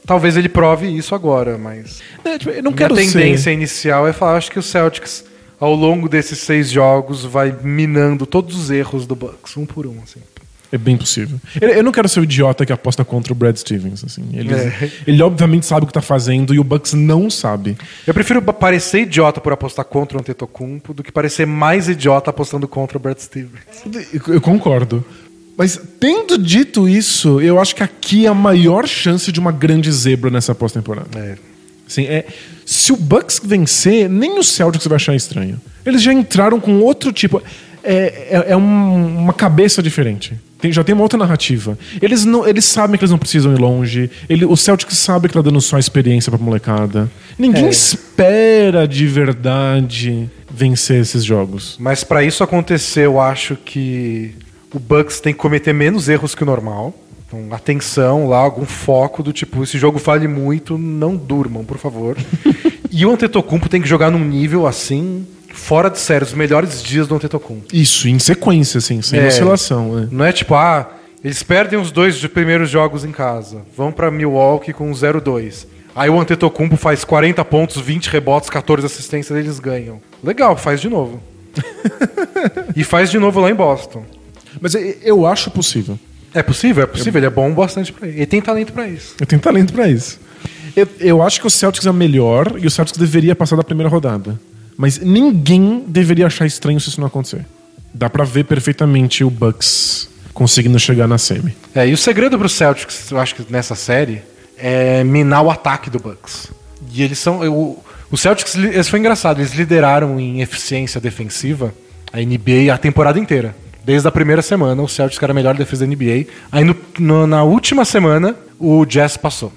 talvez ele prove isso agora, mas É, tipo, eu não quero tendência ser... inicial é falar, acho que o Celtics, ao longo desses seis jogos, vai minando todos os erros do Bucks, um por um, assim. É bem possível. Eu, não quero ser o idiota que aposta contra o Brad Stevens. Assim. Ele, É. ele obviamente sabe o que tá fazendo e o Bucks não sabe. Eu prefiro parecer idiota por apostar contra o Antetokounmpo do que parecer mais idiota apostando contra o Brad Stevens. Eu, eu concordo. Mas tendo dito isso, eu acho que aqui é a maior chance de uma grande zebra nessa pós-temporada. É. Assim, é, se o Bucks vencer, nem o Celtics vai achar estranho. Eles já entraram com outro tipo. É, é, é um- uma cabeça diferente. Tem- já tem uma outra narrativa. Eles, não, eles sabem que eles não precisam ir longe. Ele, o Celtics sabe que tá dando só experiência pra molecada. Ninguém É. espera de verdade vencer esses jogos. Mas pra isso acontecer, eu acho que o Bucks tem que cometer menos erros que o normal. Então, atenção lá, algum foco do tipo, esse jogo vale muito, não durmam, por favor. e o Antetokounmpo tem que jogar num nível assim, fora de sério, os melhores dias do Antetokounmpo. Isso, em sequência, assim, sem É. oscilação. né? Não é tipo, ah, eles perdem os dois primeiros jogos em casa, vão pra Milwaukee com 0-2. Aí o Antetokounmpo faz 40 pontos, 20 rebotes, 14 assistências, eles ganham. Legal, faz de novo. e faz de novo lá em Boston. Mas eu- acho possível. É possível, é possível, ele é bom bastante pra ele. Ele tem talento pra isso. Eu tenho talento pra isso. Eu, eu acho que o Celtics é melhor e o Celtics deveria passar da primeira rodada. Mas ninguém deveria achar estranho se isso não acontecer. Dá pra ver perfeitamente o Bucks conseguindo chegar na semi. É, e o segredo pro Celtics, eu acho que nessa série, é minar o ataque do Bucks. E eles são. O, o Celtics, isso foi engraçado, eles lideraram em eficiência defensiva a NBA a temporada inteira. Desde a primeira semana, o Celtics era a melhor defesa da NBA. Aí no- no- na última semana, o Jazz passou.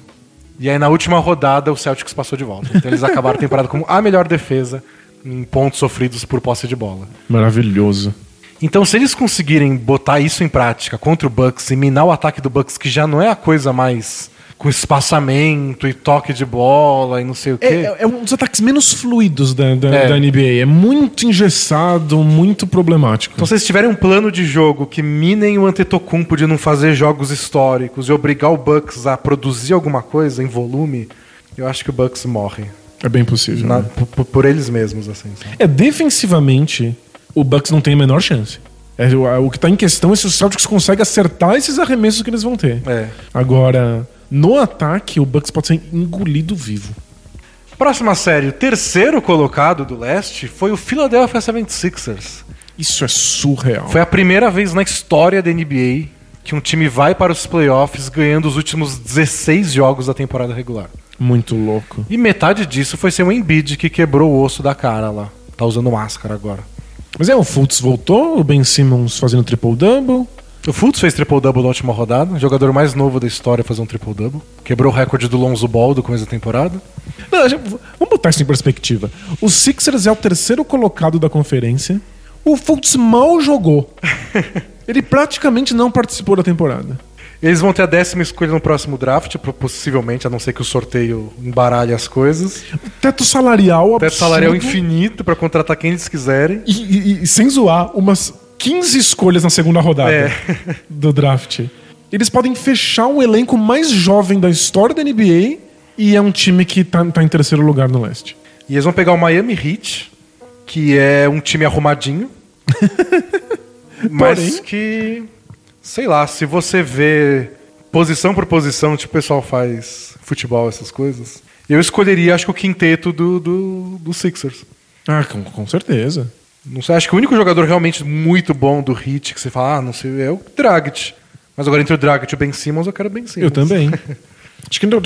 E aí na última rodada, o Celtics passou de volta. Então eles acabaram a temporada como a melhor defesa em pontos sofridos por posse de bola. Maravilhoso. Então, se eles conseguirem botar isso em prática contra o Bucks e minar o ataque do Bucks, que já não é a coisa mais com espaçamento e toque de bola e não sei o quê. É, é um dos ataques menos fluidos da, da, É. da NBA. É muito engessado, muito problemático. Então, se eles tiverem um plano de jogo que minem o Antetokounmpo de não fazer jogos históricos e obrigar o Bucks a produzir alguma coisa em volume, eu acho que o Bucks morre. É bem possível. Na- né? por, por- eles mesmos, assim. sabe? É, defensivamente, o Bucks não tem a menor chance. É, o, o que tá em questão é se o Celtics consegue acertar esses arremessos que eles vão ter. É. Agora, no ataque, o Bucks pode ser engolido vivo. Próxima série, o terceiro colocado do leste foi o Philadelphia 76ers. Isso é surreal. Foi a primeira vez na história da NBA que um time vai para os playoffs ganhando os últimos 16 jogos da temporada regular. Muito louco. E metade disso foi ser o Embiid que quebrou o osso da cara lá. Tá usando máscara agora. Mas é, o Fultz voltou, o Ben Simmons fazendo triple-double. O Fultz fez triple-double na última rodada, jogador mais novo da história a fazer um triple-double. Quebrou o recorde do Lonzo Ball do começo da temporada. Não, gente- vamos botar isso em perspectiva. O Sixers é o terceiro colocado da conferência. O Fultz mal jogou. Ele praticamente não participou da temporada. Eles vão ter a décima escolha no próximo draft, possivelmente, a não ser que o sorteio embaralhe as coisas. Teto salarial Teto absurdo. salarial infinito pra contratar quem eles quiserem. E, e- e, sem zoar, umas 15 escolhas na segunda rodada É. do draft. Eles podem fechar o elenco mais jovem da história da NBA e é um time que tá, tá em terceiro lugar no leste. E eles vão pegar o Miami Heat, que é um time arrumadinho. mas Porém- que, sei lá, se você vê posição por posição, tipo o pessoal faz futebol, essas coisas, eu escolheria, acho que o quinteto do, do, do Sixers. Ah, com, com certeza. Não sei, acho que o único jogador realmente muito bom do Heat que você fala, ah, não sei, é o Dragic. Mas agora entre o Dragic e o Ben Simmons, eu quero o Ben Simmons. Eu também. Acho que não,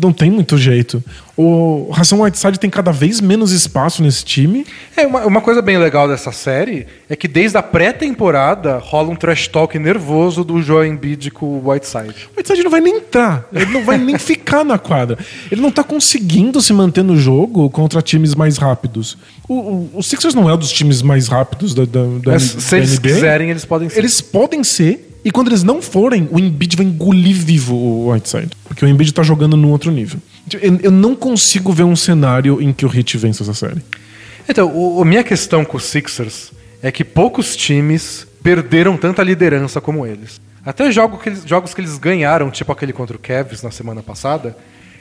não tem muito jeito. O Ração Whiteside tem cada vez menos espaço nesse time. É, uma, uma coisa bem legal dessa série é que desde a pré-temporada rola um trash talk nervoso do Joel Embiid com o Whiteside. O Whiteside não vai nem entrar. Ele não vai nem ficar na quadra. Ele não tá conseguindo se manter no jogo contra times mais rápidos. O, o, o Sixers não é um dos times mais rápidos da, da, da, Mas da se eles NBA. quiserem, eles podem ser. Eles podem ser, e quando eles não forem, o Embiid vai engolir vivo o Whiteside. Porque o Embiid tá jogando num outro nível. Eu, eu não consigo ver um cenário em que o Heat vença essa série. Então, a minha questão com os Sixers é que poucos times perderam tanta liderança como eles. Até jogo que eles- jogos que eles ganharam, tipo aquele contra o Cavs na semana passada,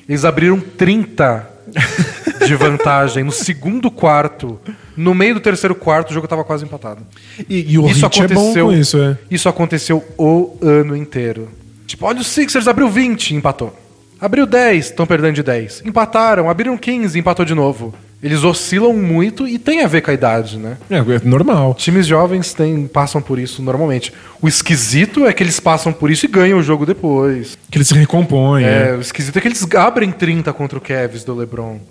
eles abriram 30 de vantagem no segundo quarto. No meio do terceiro quarto, o jogo estava quase empatado. E, e o isso é aconteceu, com isso, é. isso aconteceu o ano inteiro. Tipo, olha o Sixers abriu 20, empatou. Abriu 10, estão perdendo de 10. Empataram, abriram 15, empatou de novo. Eles oscilam muito e tem a ver com a idade, né? É, é normal. Times jovens têm, passam por isso normalmente. O esquisito é que eles passam por isso e ganham o jogo depois. Que ele se recompõe. É, é. o esquisito é que eles abrem 30 contra o Cavs do LeBron.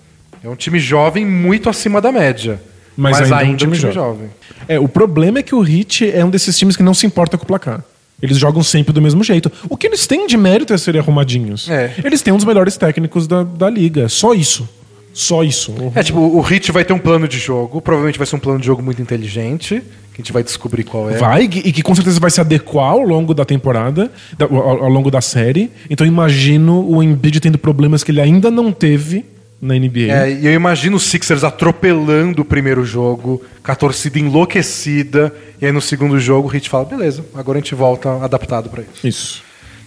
É um time jovem muito acima da média. Mas Mas, ainda é um ainda, é um time time jovem. jovem. É, o problema é que o Heat é um desses times que não se importa com o placar. Eles jogam sempre do mesmo jeito. O que eles têm de mérito é serem arrumadinhos. É. Eles têm um dos melhores técnicos da, da liga. Só isso. Só isso. O- É, tipo, o Hit vai ter um plano de jogo. Provavelmente vai ser um plano de jogo muito inteligente. Que a gente vai descobrir qual é. Vai, e que com certeza vai se adequar ao longo da temporada, da- ao, ao longo da série. Então imagino o Embiid tendo problemas que ele ainda não teve na NBA. É, e eu imagino os Sixers atropelando o primeiro jogo, com a torcida enlouquecida, e aí no segundo jogo o Hit fala, beleza, agora a gente volta adaptado pra isso. Isso.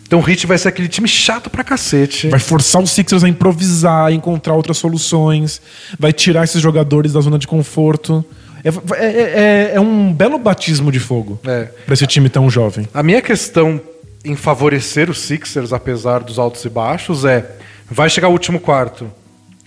Então o Hit vai ser aquele time chato pra cacete. Vai forçar os Sixers a improvisar, a encontrar outras soluções, vai tirar esses jogadores da zona de conforto. É, é- é- é um belo batismo de fogo É. pra esse time tão jovem. A minha questão em favorecer os Sixers, apesar dos altos e baixos, é vai chegar o último quarto.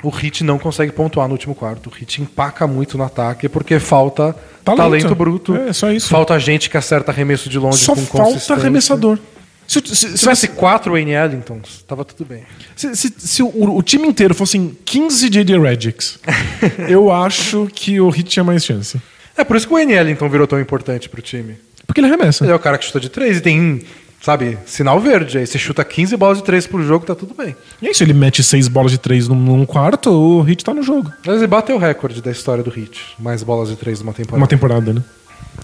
O Hit não consegue pontuar no último quarto. O Hit empaca muito no ataque porque falta Talento. talento, bruto. É, só isso. Falta gente que acerta arremesso de longe Só com falta consistência. arremessador. Se, se- Se se- tivesse quatro Wayne Ellingtons, tava tudo bem. se- se- se o, o time inteiro fossem 15 J.D. Redicks, eu acho que o Heat tinha mais chance. É por isso que o Wayne Ellington virou tão importante pro time. Porque ele arremessa. Ele é o cara que chuta de três e tem, sabe, sinal verde. Aí você chuta 15 bolas de três por jogo, tá tudo bem. E aí, se ele mete seis bolas de três num, num quarto, o Heat tá no jogo. Mas ele bateu o recorde da história do Hit. Mais bolas de três numa temporada. Uma temporada, né?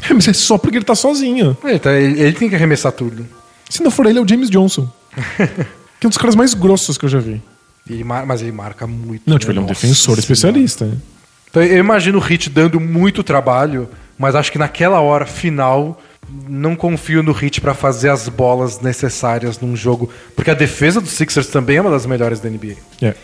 É, Mas é só porque ele tá sozinho. Ele, tá- ele- ele tem que arremessar tudo. Se não for ele, é o James Johnson. Que é um dos caras mais grossos que eu já vi. Ele mar- Mas ele marca muito. Não, tipo, né? ele é um Nossa defensor Senhora. especialista. né? Então, eu imagino o Hit dando muito trabalho, mas acho que naquela hora final não confio no Hit pra fazer as bolas necessárias num jogo, porque a defesa dos Sixers também é uma das melhores da NBA. É.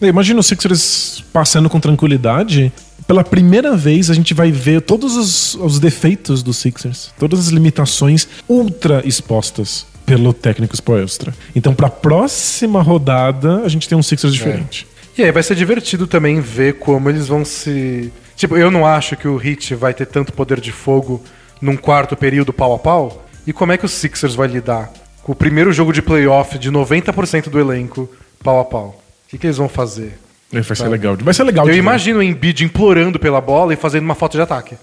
Imagina os Sixers passando com tranquilidade. Pela primeira vez a gente vai ver todos os, os defeitos dos Sixers, todas as limitações ultra expostas pelo técnico Spoelstra. Então, pra próxima rodada, a gente tem um Sixers diferente. E aí vai ser divertido também ver como eles vão se. Tipo, eu não acho que o Hit vai ter tanto poder de fogo num quarto período pau a pau. E como é que o Sixers vai lidar com o primeiro jogo de playoff de 90% do elenco pau a pau? O que, que eles vão fazer? Vai ser legal. Vai ser legal. Eu de ver. imagino o Embiid implorando pela bola e fazendo uma foto de ataque.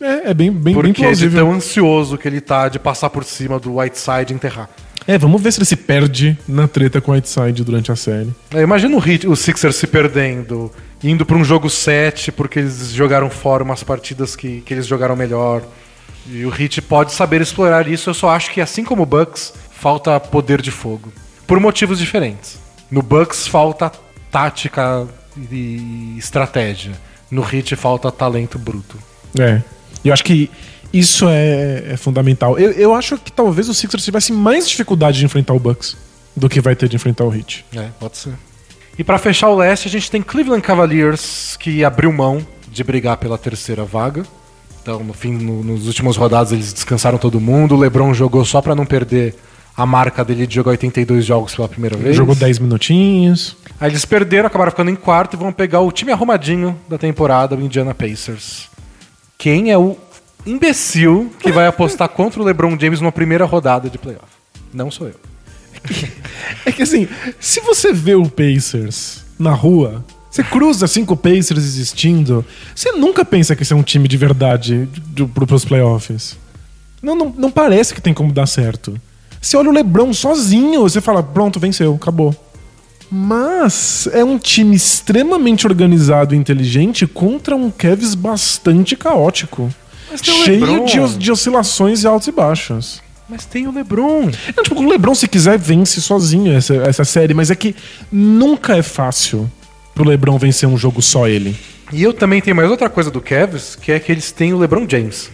É, é bem, bem, bem Porque é plausível. tão ansioso que ele tá de passar por cima do Whiteside e enterrar. É, vamos ver se ele se perde na treta com o Whiteside durante a série. É, Imagina o, Heat, o Sixers se perdendo, indo pra um jogo 7 porque eles jogaram fora umas partidas que, que eles jogaram melhor. E o Heat pode saber explorar isso. Eu só acho que, assim como o Bucks, falta poder de fogo. Por motivos diferentes. No Bucks falta tática e estratégia. No Heat falta talento bruto. É. E eu acho que isso é, é fundamental. Eu, eu acho que talvez o Sixers tivesse mais dificuldade de enfrentar o Bucks do que vai ter de enfrentar o Heat. É, pode ser. E pra fechar o leste, a gente tem Cleveland Cavaliers que abriu mão de brigar pela terceira vaga. Então, no fim, no, nos últimos rodadas eles descansaram todo mundo. O LeBron jogou só pra não perder a marca dele de jogar 82 jogos pela primeira vez. Jogou 10 minutinhos. Aí eles perderam, acabaram ficando em quarto e vão pegar o time arrumadinho da temporada, o Indiana Pacers. Quem é o imbecil que vai apostar contra o LeBron James numa primeira rodada de playoff? Não sou eu. É que assim, se você vê o Pacers na rua, você cruza assim com o Pacers existindo, você nunca pensa que esse é um time de verdade do, pro, pros playoffs. Não, não, não parece que tem como dar certo. Você olha o LeBron sozinho, você fala, pronto, venceu, acabou. Mas é um time extremamente organizado e inteligente contra um Cavs bastante caótico. Mas tem o Cheio de, os- de oscilações e altos e baixos. Mas tem o LeBron. Não, tipo, o LeBron, se quiser, vence sozinho essa, essa série, mas é que nunca é fácil pro LeBron vencer um jogo só ele. E eu também tenho mais outra coisa do Cavs, que é que eles têm o LeBron James.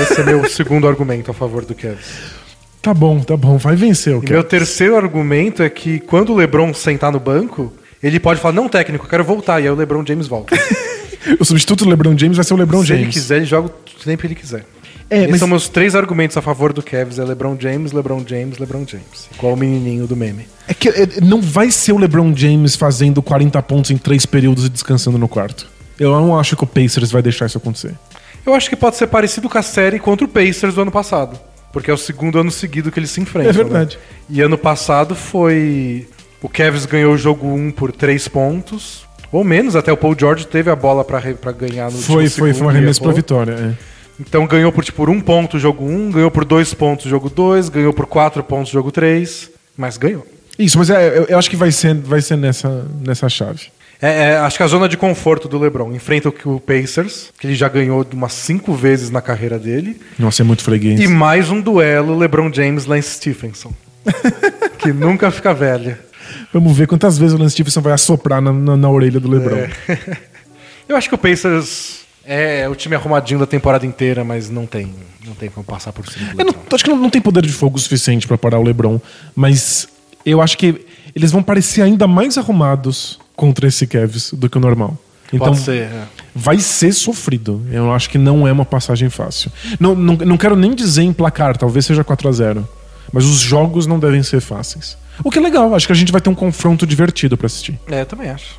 Esse é meu segundo argumento a favor do Cavs. Tá bom, tá bom, vai vencer o E meu Cavs. terceiro argumento é que quando o LeBron sentar no banco, ele pode falar: Não, técnico, eu quero voltar. E aí o LeBron James volta. O substituto do LeBron James vai ser o LeBron Se James. ele quiser, ele joga o tempo que ele quiser. É, mas- são meus três argumentos a favor do Cavs: é LeBron James, LeBron James, LeBron James. Igual o menininho do meme. É que é, não vai ser o LeBron James fazendo 40 pontos em três períodos e descansando no quarto. Eu não acho que o Pacers vai deixar isso acontecer. Eu acho que pode ser parecido com a série contra o Pacers do ano passado. Porque é o segundo ano seguido que eles se enfrentam. É verdade. né? E ano passado foi. O Cavs ganhou o jogo 1 por 3 pontos. Ou menos, até o Paul George teve a bola pra, pra ganhar no Foi, foi, foi um segundo e arremesso pra errou. vitória. é. Então ganhou por tipo um ponto o jogo 1, ganhou por 2 pontos o jogo 2, ganhou por 4 pontos o jogo 3, mas ganhou. Isso, mas é, eu, eu acho que vai ser, vai ser nessa, nessa chave. É, é, acho que a zona de conforto do LeBron enfrenta o o Pacers, que ele já ganhou umas 5 vezes na carreira dele, Nossa, é muito freguês. e mais um duelo LeBron James em Stephenson. que nunca fica velha. Vamos ver quantas vezes o Lance Stephenson vai assoprar na, na, na orelha do LeBron. É. Eu acho que o Pacers é o time arrumadinho da temporada inteira, mas não tem, não tem como passar por cima Eu não- acho que não, não tem poder de fogo suficiente pra parar o LeBron, mas eu acho que eles vão parecer ainda mais arrumados contra esse Cavs do que o normal. Então Pode ser. é. vai ser sofrido. Eu acho que não é uma passagem fácil. Não, não, não quero nem dizer em placar, talvez seja 4 a 0 mas os jogos não devem ser fáceis. O que é legal, acho que a gente vai ter um confronto divertido pra assistir. É, eu também acho.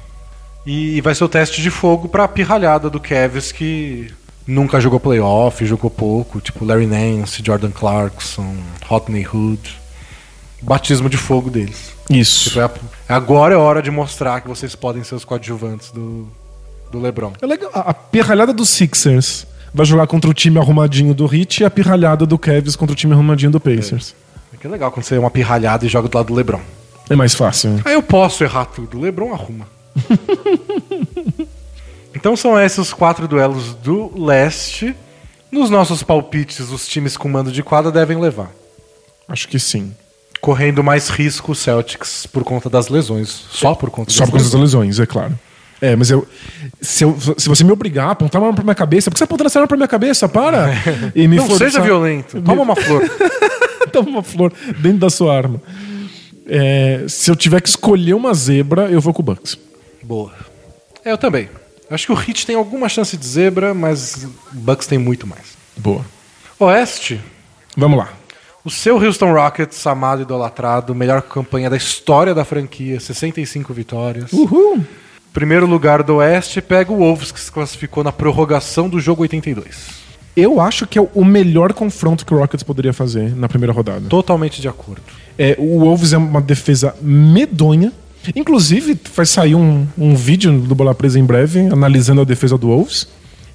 E vai ser o teste de fogo pra pirralhada do Cavs que nunca jogou playoff, jogou pouco, tipo Larry Nance, Jordan Clarkson, Rodney Hood. Batismo de fogo deles. Isso. Tipo, é a- agora é hora de mostrar que vocês podem ser os coadjuvantes do, do LeBron. É legal. A a pirralhada do Sixers vai jogar contra o time arrumadinho do Heat e a pirralhada do Cavs contra o time arrumadinho do Pacers. É que é legal quando você é uma pirralhada e joga do lado do LeBron. É mais fácil. Aí eu posso errar tudo. O LeBron arruma. então são esses os quatro duelos do leste. Nos nossos palpites, os times com mando de quadra devem levar. Acho que sim. Correndo mais risco o Celtics por conta das lesões. Só por conta Só por causa das lesões, é claro. É, mas eu se, eu. se você me obrigar a apontar uma arma pra minha cabeça, por que você apontando essa arma pra minha cabeça? Para! E me Não forçar... seja violento. Toma uma flor. Toma uma flor dentro da sua arma. É, se eu tiver que escolher uma zebra, eu vou com o Bucks. Boa. É, eu também. Acho que o Heat tem alguma chance de zebra, mas o Bucks tem muito mais. Boa. Oeste. Vamos lá. O seu Houston Rockets, amado e idolatrado, melhor campanha da história da franquia, 65 vitórias. Uhul! Primeiro lugar do Oeste pega o Wolves, que se classificou na prorrogação do jogo 82. Eu acho que é o melhor confronto que o Rockets poderia fazer na primeira rodada. Totalmente de acordo. É, o Wolves é uma defesa medonha. Inclusive, vai sair um, um vídeo do Bola Presa em breve, analisando a defesa do Wolves.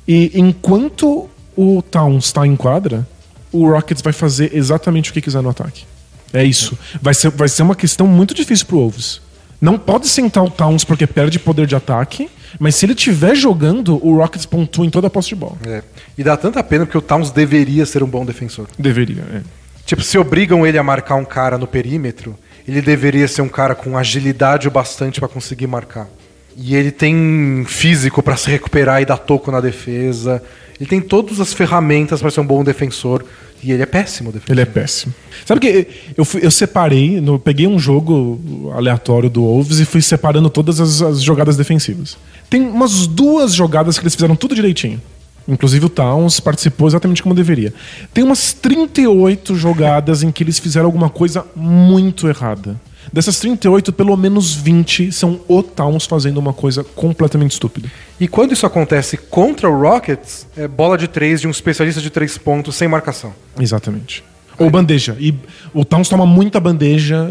E enquanto o Towns está em quadra, o Rockets vai fazer exatamente o que quiser no ataque. É isso. Vai ser, vai ser uma questão muito difícil pro Wolves. Não pode sentar o Towns porque perde poder de ataque, mas se ele estiver jogando, o Rockets pontua em toda a posse de bola. É. E dá tanta pena porque o Towns deveria ser um bom defensor. Deveria, é. Tipo, se obrigam ele a marcar um cara no perímetro, ele deveria ser um cara com agilidade o bastante para conseguir marcar. E ele tem físico para se recuperar e dar toco na defesa. Ele tem todas as ferramentas para ser um bom defensor. E ele é péssimo defensor. Ele é péssimo. Sabe que eu, fui, eu separei, peguei um jogo aleatório do Wolves e fui separando todas as, as jogadas defensivas. Tem umas duas jogadas que eles fizeram tudo direitinho. Inclusive o Towns participou exatamente como deveria. Tem umas 38 jogadas em que eles fizeram alguma coisa muito errada. Dessas 38, pelo menos 20 são o Towns fazendo uma coisa completamente estúpida. E quando isso acontece contra o Rockets, é bola de três de um especialista de três pontos sem marcação. Exatamente. Ou bandeja. E o Towns toma muita bandeja.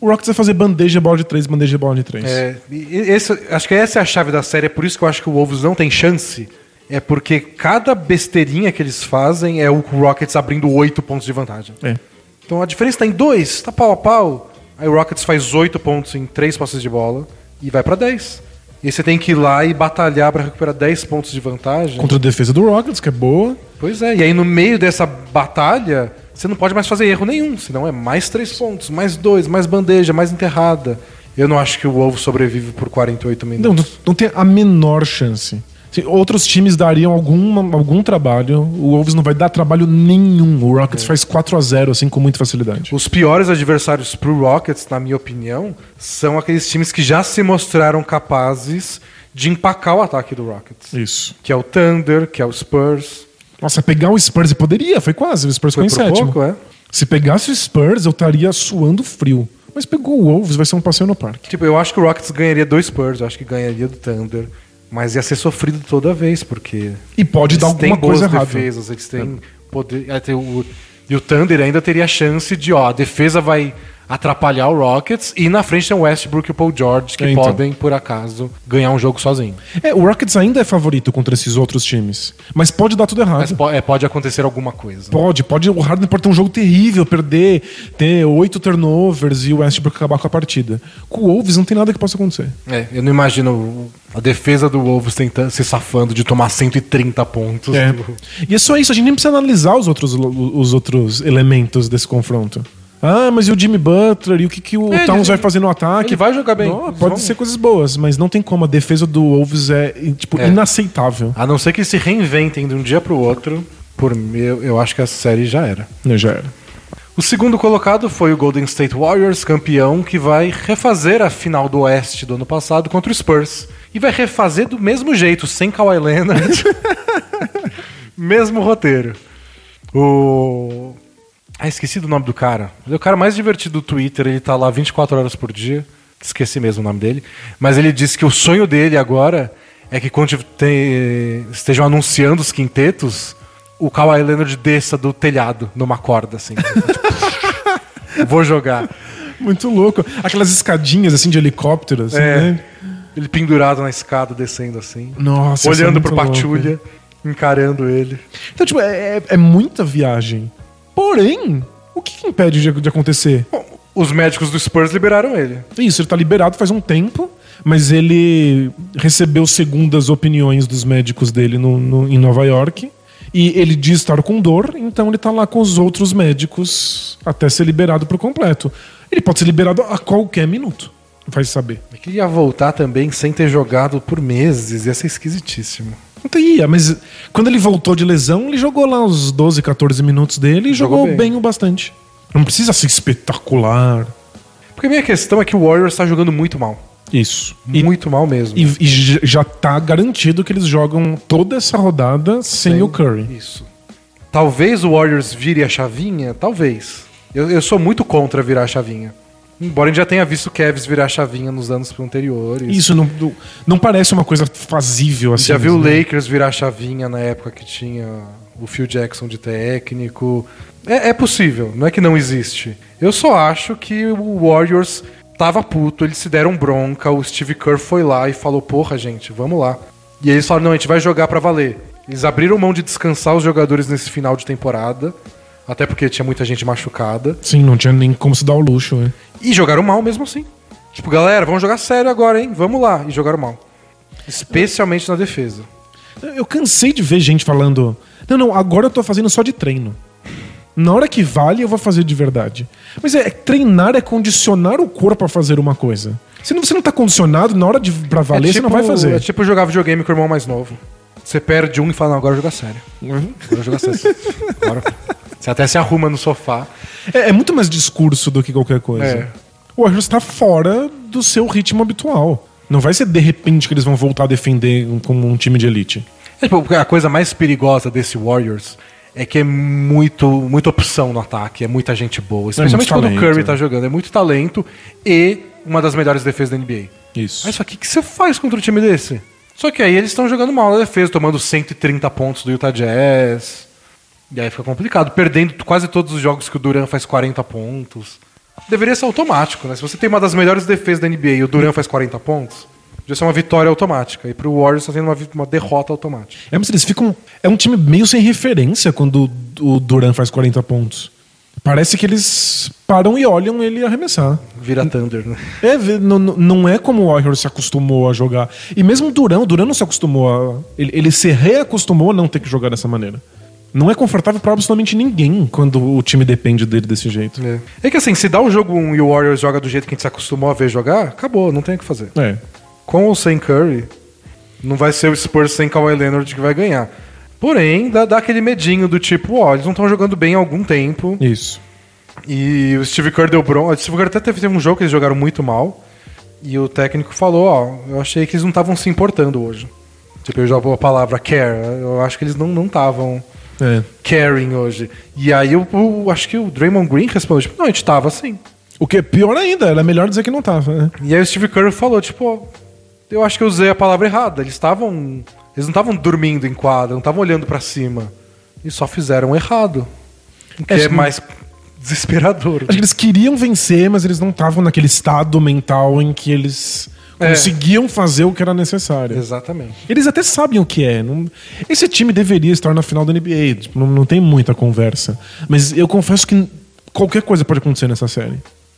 o Rockets vai fazer bandeja, bola de três, bandeja, bola de três. É, esse, acho que essa é a chave da série. É por isso que eu acho que o Wolves não tem chance. É porque cada besteirinha que eles fazem é o Rockets abrindo oito pontos de vantagem. É. Então a diferença está em dois, tá pau a pau. Aí o Rockets faz 8 pontos em 3 passes de bola e vai para 10. E você tem que ir lá e batalhar para recuperar 10 pontos de vantagem. Contra a defesa do Rockets, que é boa. Pois é, e aí no meio dessa batalha, você não pode mais fazer erro nenhum, senão é mais 3 pontos, mais 2, mais bandeja, mais enterrada. Eu não acho que o Wolves sobrevive por 48 minutos. Não, não tem a menor chance. Outros times dariam algum algum trabalho. O Wolves não vai dar trabalho nenhum. O Rockets é. faz 4 a 0 assim com muita facilidade. Os piores adversários pro Rockets, na minha opinião, são aqueles times que já se mostraram capazes de empacar o ataque do Rockets. Isso. Que é o Thunder, que é o Spurs. Nossa, pegar o Spurs poderia, foi quase. O Spurs foi ficou em sétimo. Pouco, é. Se pegasse o Spurs, eu estaria suando frio. Mas pegou o Wolves, vai ser um passeio no parque. Tipo, eu acho que o Rockets ganharia do Spurs, eu acho que ganharia do Thunder. Mas ia ser sofrido toda vez, porque. E pode dar alguma coisa errada. defesas, eles têm poder. É, e o Thunder ainda teria a chance de, ó, a defesa vai atrapalhar o Rockets e na frente tem o Westbrook e o Paul George que é, então. podem, por acaso, ganhar um jogo sozinho. É, o Rockets ainda é favorito contra esses outros times, mas pode dar tudo errado. Mas po é, pode acontecer alguma coisa. Pode, pode. O Harden pode ter um jogo terrível, perder, ter oito turnovers e o Westbrook acabar com a partida. Com o Wolves não tem nada que possa acontecer. É, eu não imagino a defesa do Wolves tentando se safando de tomar 130 pontos. É. E é só isso, a gente nem precisa analisar os outros, os outros elementos desse confronto. Ah, mas e o Jimmy Butler? E o que, que o é, Towns vai fazer no ataque? Ele vai jogar bem. Não, pode vamos. ser coisas boas, mas não tem como. A defesa do Wolves é, tipo, é. inaceitável. A não ser que se reinventem de um dia pro outro, por mim, eu acho que a série já era. Não, já era. O segundo colocado foi o Golden State Warriors, campeão, que vai refazer a final do Oeste do ano passado contra o Spurs. E vai refazer do mesmo jeito, sem Kawhi Leonard. mesmo roteiro. O ah, esqueci do nome do cara. Ele é o cara mais divertido do Twitter, ele tá lá 24 horas por dia. Esqueci mesmo o nome dele. Mas ele disse que o sonho dele agora é que quando tem, estejam anunciando os quintetos, o Kawhi Leonard desça do telhado numa corda, assim. Vou jogar. Muito louco. Aquelas escadinhas assim de helicóptero, assim, é. né? Ele pendurado na escada, descendo assim. Nossa, Olhando é pro Patulha, encarando ele. Então, tipo, é, é, é muita viagem. Porém, o que, que impede de, de acontecer? Bom, os médicos do Spurs liberaram ele. Isso, ele tá liberado faz um tempo, mas ele recebeu segundas opiniões dos médicos dele no, no, em Nova York. E ele diz estar com dor, então ele tá lá com os outros médicos até ser liberado por completo. Ele pode ser liberado a qualquer minuto. Vai saber. Ele ia voltar também sem ter jogado por meses, ia ser esquisitíssimo. Não ia, mas quando ele voltou de lesão, ele jogou lá os 12, 14 minutos dele e jogou, Jogou bem. bem. o bastante. Não precisa ser espetacular. Porque a minha questão é que o Warriors tá jogando muito mal. Isso. E, Muito mal mesmo. e, e já tá garantido que eles jogam toda essa rodada sem, Sem- o Curry. Isso. Talvez o Warriors vire a chavinha, talvez. Eu, eu sou muito contra virar a chavinha. Embora a gente já tenha visto o Cavs virar chavinha nos anos anteriores. Isso não, não- parece uma coisa fazível assim. Já viu o né? Lakers virar chavinha na época que tinha o Phil Jackson de técnico. É, é possível, não é que não existe. Eu só acho que o Warriors tava puto, eles se deram bronca, o Steve Kerr foi lá e falou: porra, gente, vamos lá. E eles falaram: não, a gente vai jogar pra valer. Eles abriram mão de descansar os jogadores nesse final de temporada, até porque tinha muita gente machucada, Sim, não tinha nem como se dar o luxo. né? E jogaram mal mesmo assim. Tipo, galera, vamos jogar sério agora, hein? Vamos lá. E jogaram mal. Especialmente na defesa. Eu cansei de ver gente falando: Não, não, agora eu tô fazendo só de treino. Na hora que vale, eu vou fazer de verdade. Mas é, treinar é condicionar o corpo a fazer uma coisa. Se você não tá condicionado, na hora de pra valer, você não vai fazer. É tipo jogar videogame com o irmão mais novo. Você perde um e fala, não, agora jogar sério. Agora eu vou jogar sério. Agora. Você até se arruma no sofá. É, é muito mais discurso do que qualquer coisa. É. O Warriors tá fora do seu ritmo habitual. Não vai ser de repente que eles vão voltar a defender como um time de elite. É, tipo, a coisa mais perigosa desse Warriors é que é muito, muita opção no ataque, é muita gente boa. Especialmente muito quando o talento, Curry é. tá jogando. É muito talento e uma das melhores defesas da NBA. Isso. Mas só que o que você faz contra um time desse? Só que aí eles estão jogando mal na defesa, tomando 130 pontos do Utah Jazz. E aí fica complicado, perdendo quase todos os jogos que o Duran faz 40 pontos. Deveria ser automático, né? Se você tem uma das melhores defesas da NBA e o Duran faz 40 pontos, já ser uma vitória automática. E pro Warriors está sendo uma, uma derrota automática. É, mas eles ficam. É um time meio sem referência quando o Duran faz 40 pontos. Parece que eles param e olham ele arremessar. Vira Thunder, né? É, não- não é como o Warriors se acostumou a jogar. E mesmo o Duran, o Duran não se acostumou a. Ele, ele se reacostumou a não ter que jogar dessa maneira. Não é confortável pra absolutamente ninguém quando o time depende dele desse jeito. É. É que assim, se dá o jogo 1 e o Warriors joga do jeito que a gente se acostumou a ver jogar, acabou, não tem o que fazer. É. com ou sem Curry, não vai ser o Spurs sem Kawhi Leonard que vai ganhar. Porém, dá, dá aquele medinho do tipo, ó, eles não estão jogando bem há algum tempo. Isso. E o Steve Kerr deu bronca. O Steve Kerr até teve, teve um jogo que eles jogaram muito mal. E o técnico falou, ó, eu achei que eles não estavam se importando hoje. Tipo, eu já a palavra care. Eu acho que eles não estavam É. caring hoje. E aí eu, eu acho que o Draymond Green respondeu, tipo, não, a gente tava assim. O que é pior ainda, era melhor dizer que não tava. Né? E aí o Steve Kerr falou, tipo, eu acho que eu usei a palavra errada. Eles estavam. Eles não estavam dormindo em quadra, não estavam olhando pra cima. Eles só fizeram errado. O que É, é, mais desesperador. Acho que eles queriam vencer, mas eles não estavam naquele estado mental em que eles É. conseguiam fazer o que era necessário. Exatamente. Eles até sabem o que é. não- Esse time deveria estar na final da NBA. tipo, não, não tem muita conversa. Mas eu confesso que qualquer coisa pode acontecer nessa série.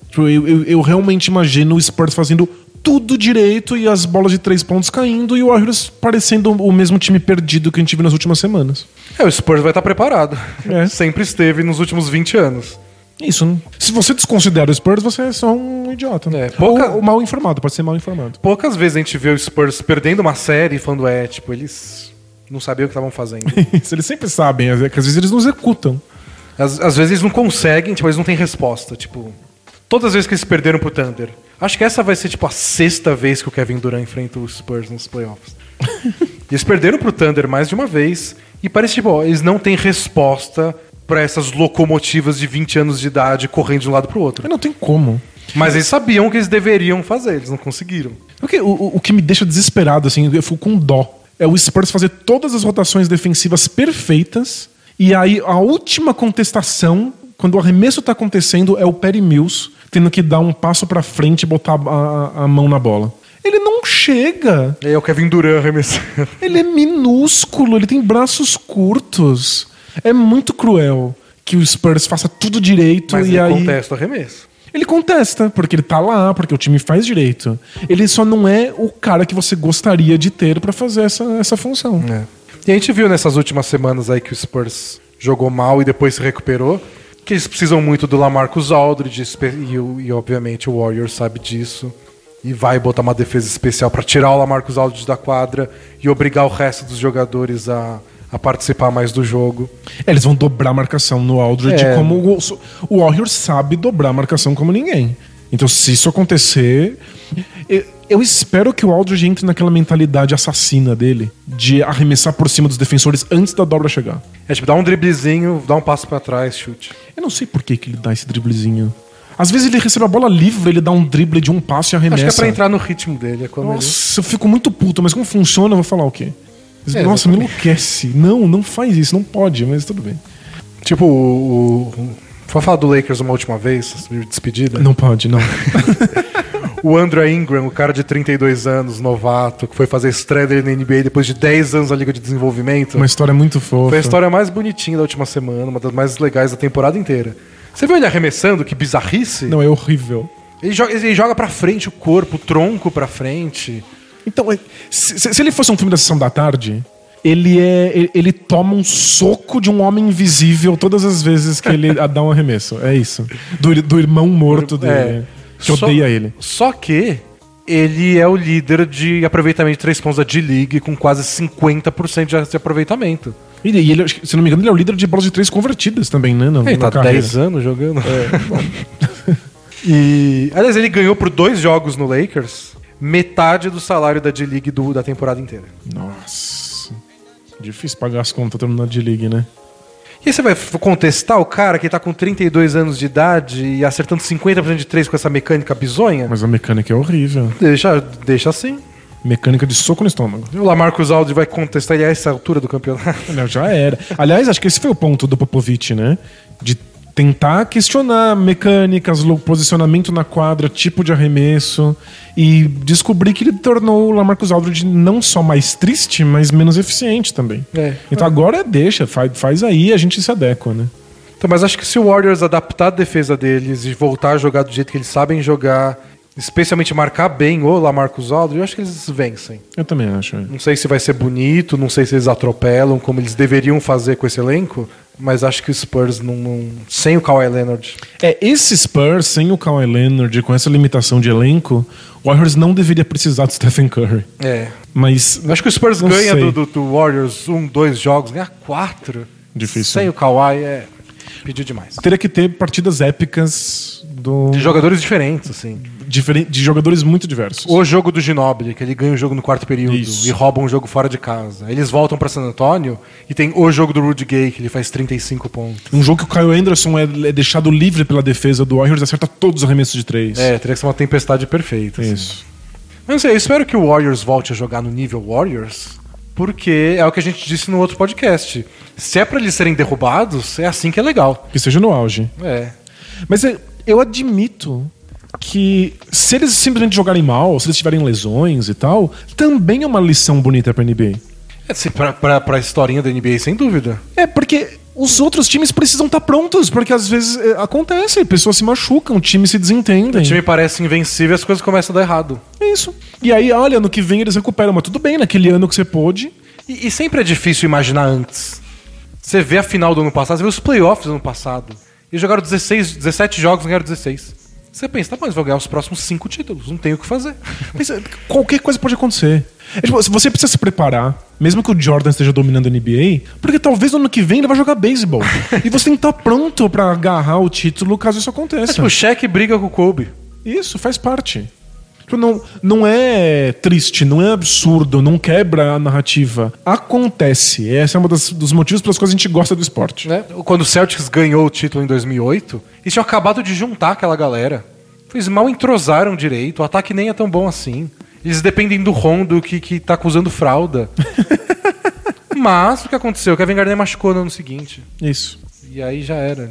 Tipo, eu, eu- eu realmente imagino o Spurs fazendo tudo direito e as bolas de três pontos caindo e o Warriors parecendo o mesmo time perdido que a gente viu nas últimas semanas. É, o Spurs vai estar preparado. É. Sempre esteve nos últimos 20 anos. Isso. Se você desconsidera o Spurs, você é só um idiota. É, pouca- Ou, ou mal informado, pode ser mal informado. Poucas vezes a gente vê o Spurs perdendo uma série e falando, é, tipo, eles não sabiam o que estavam fazendo. Isso, eles sempre sabem, é às vezes eles não executam. Às, às vezes eles não conseguem, tipo, eles não têm resposta. Tipo, todas as vezes que eles perderam pro Thunder. Acho que essa vai ser, tipo, a sexta vez que o Kevin Durant enfrenta os Spurs nos playoffs. eles perderam pro Thunder mais de uma vez. E parece, tipo, ó, eles não têm resposta pra essas locomotivas de 20 anos de idade correndo de um lado pro outro. Mas não tem como. Mas eles sabiam o que eles deveriam fazer, eles não conseguiram. O que, o, o- o que me deixa desesperado, assim, eu fico com dó. É o Spurs fazer todas as rotações defensivas perfeitas. E aí, a última contestação, quando o arremesso tá acontecendo, é o Perry Mills tendo que dar um passo pra frente e botar a, a- mão na bola. Ele não chega. Aí é o Kevin Durant arremessando. Ele é minúsculo, ele tem braços curtos. É muito cruel que o Spurs faça tudo direito Mas e ele aí. contesta o arremesso. Ele contesta, porque ele tá lá, porque o time faz direito. Ele só não é o cara que você gostaria de ter pra fazer essa, essa função. É. E a gente viu nessas últimas semanas aí que o Spurs jogou mal e depois se recuperou, que eles precisam muito do Lamarcus Aldridge e, e, obviamente o Warriors sabe disso e vai botar uma defesa especial para tirar o Lamarcus Aldridge da quadra e obrigar o resto dos jogadores a, a participar mais do jogo. É, eles vão dobrar a marcação no Aldridge É. como o, o Warriors sabe dobrar a marcação como ninguém. Então, se isso acontecer, eu, eu espero que o Aldridge entre naquela mentalidade assassina dele de arremessar por cima dos defensores antes da dobra chegar. É tipo, dá um driblezinho, dá um passo para trás, chute. Eu não sei por que, que ele dá esse driblezinho. Às vezes ele recebe a bola livre, ele dá um drible de um passo e arremessa. Acho que é pra entrar no ritmo dele. É quando ele... Nossa, eu fico muito puto, mas como funciona, eu vou falar o quê? É, Nossa, me enlouquece. Não, não faz isso, não pode, mas tudo bem. Tipo, o. o... Foi falar do Lakers uma última vez, despedida. Não pode, não. O Andrew Ingram, o cara de 32 anos, novato, que foi fazer estreia dele na NBA depois de 10 anos na Liga de Desenvolvimento. Uma história muito fofa. Foi a história mais bonitinha da última semana, uma das mais legais da temporada inteira. Você viu ele arremessando? Que bizarrice? Não, é horrível. Ele, joga, ele joga pra frente o corpo, o tronco pra frente. Então, é, se, se- ele fosse um filme da sessão da tarde, ele é. Ele, toma um soco de um homem invisível todas as vezes que ele dá um arremesso. É isso. Do, do irmão morto dele. É. Que Só- odeia ele. Só que ele é o líder de aproveitamento de três pontos da D-League com quase 50% de aproveitamento. E, ele, se não me engano, ele é o líder de bolas de três convertidas também, né? Na, Ele tá carreira. 10 anos jogando. e, aliás, ele ganhou por dois jogos no Lakers metade do salário da D-League da temporada inteira. Nossa. Difícil pagar as contas terminando de liga, né? E aí você vai contestar o cara que tá com 32 anos de idade e acertando 50% de três com essa mecânica bizonha? Mas a mecânica é horrível. Deixa, deixa assim. Mecânica de soco no estômago. E o Lamarcus Aldridge vai contestar ele a essa altura do campeonato. Olha, Já era. Aliás, acho que esse foi o ponto do Popovich, né? De tentar questionar mecânicas, posicionamento na quadra, tipo de arremesso e descobrir que ele tornou o Lamarcus Aldridge não só mais triste, mas menos eficiente também. É. Então agora deixa, faz, faz aí e a gente se adequa, né? Então, mas acho que se o Warriors adaptar a defesa deles e voltar a jogar do jeito que eles sabem jogar, especialmente marcar bem o Lamarcus Aldridge, eu acho que eles vencem. Eu também acho. é. Não sei se vai ser bonito, não sei se eles atropelam como eles deveriam fazer com esse elenco, mas acho que o Spurs não, não- sem o Kawhi Leonard. É, esse Spurs, sem o Kawhi Leonard, com essa limitação de elenco, o Warriors não deveria precisar do Stephen Curry. É. Mas acho que o Spurs ganha do, do- do Warriors um, dois jogos, ganha quatro. Difícil. Sem o Kawhi é pedir demais. teria que ter partidas épicas do... De jogadores diferentes, assim. De jogadores muito diversos. O jogo do Ginobili, que ele ganha o jogo no quarto período Isso. e rouba um jogo fora de casa. Eles voltam pra San Antônio e tem o jogo do Rudy Gay, que ele faz 35 pontos. Um jogo que o Kyle Anderson é, é deixado livre pela defesa do Warriors e acerta todos os arremessos de três. É, teria que ser uma tempestade perfeita. assim. Isso. Mas não sei, eu espero que o Warriors volte a jogar no nível Warriors, porque é o que a gente disse no outro podcast. Se é pra eles serem derrubados, é assim que é legal. Que seja no auge. É. Mas é, eu admito que se eles simplesmente jogarem mal, se eles tiverem lesões e tal, também é uma lição bonita pra NBA. é assim, pra, pra, pra historinha da NBA, sem dúvida. É, porque os outros times precisam estar prontos, porque às vezes é, acontece, pessoas se machucam, times se desentendem. O time parece invencível e as coisas começam a dar errado. É isso. E aí, olha, ano que vem eles recuperam, mas tudo bem, naquele ano que você pôde. E, e sempre é difícil imaginar antes. Você vê a final do ano passado, você vê os playoffs do ano passado. Eles jogaram 16, 17 jogos e ganharam 16. Você pensa, tá bom, eles vão ganhar os próximos 5 títulos, não tem o que fazer. Mas qualquer coisa pode acontecer. É, tipo, você precisa se preparar, mesmo que o Jordan esteja dominando a NBA, porque talvez no ano que vem ele vai jogar beisebol. e você tem que estar pronto pra agarrar o título caso isso aconteça. É tipo, o Shaq briga com o Kobe. Isso faz parte. Não, não é triste, não é absurdo, não quebra a narrativa. Acontece. Esse é um das- dos motivos pelos quais a gente gosta do esporte. Né? Quando o Celtics ganhou o título em 2008, eles tinham acabado de juntar aquela galera. Eles mal entrosaram direito, o ataque nem é tão bom assim. Eles dependem do Rondo que, que tá acusando fralda. Mas o que aconteceu? O Kevin Garnett machucou no ano seguinte. Isso. E aí já era.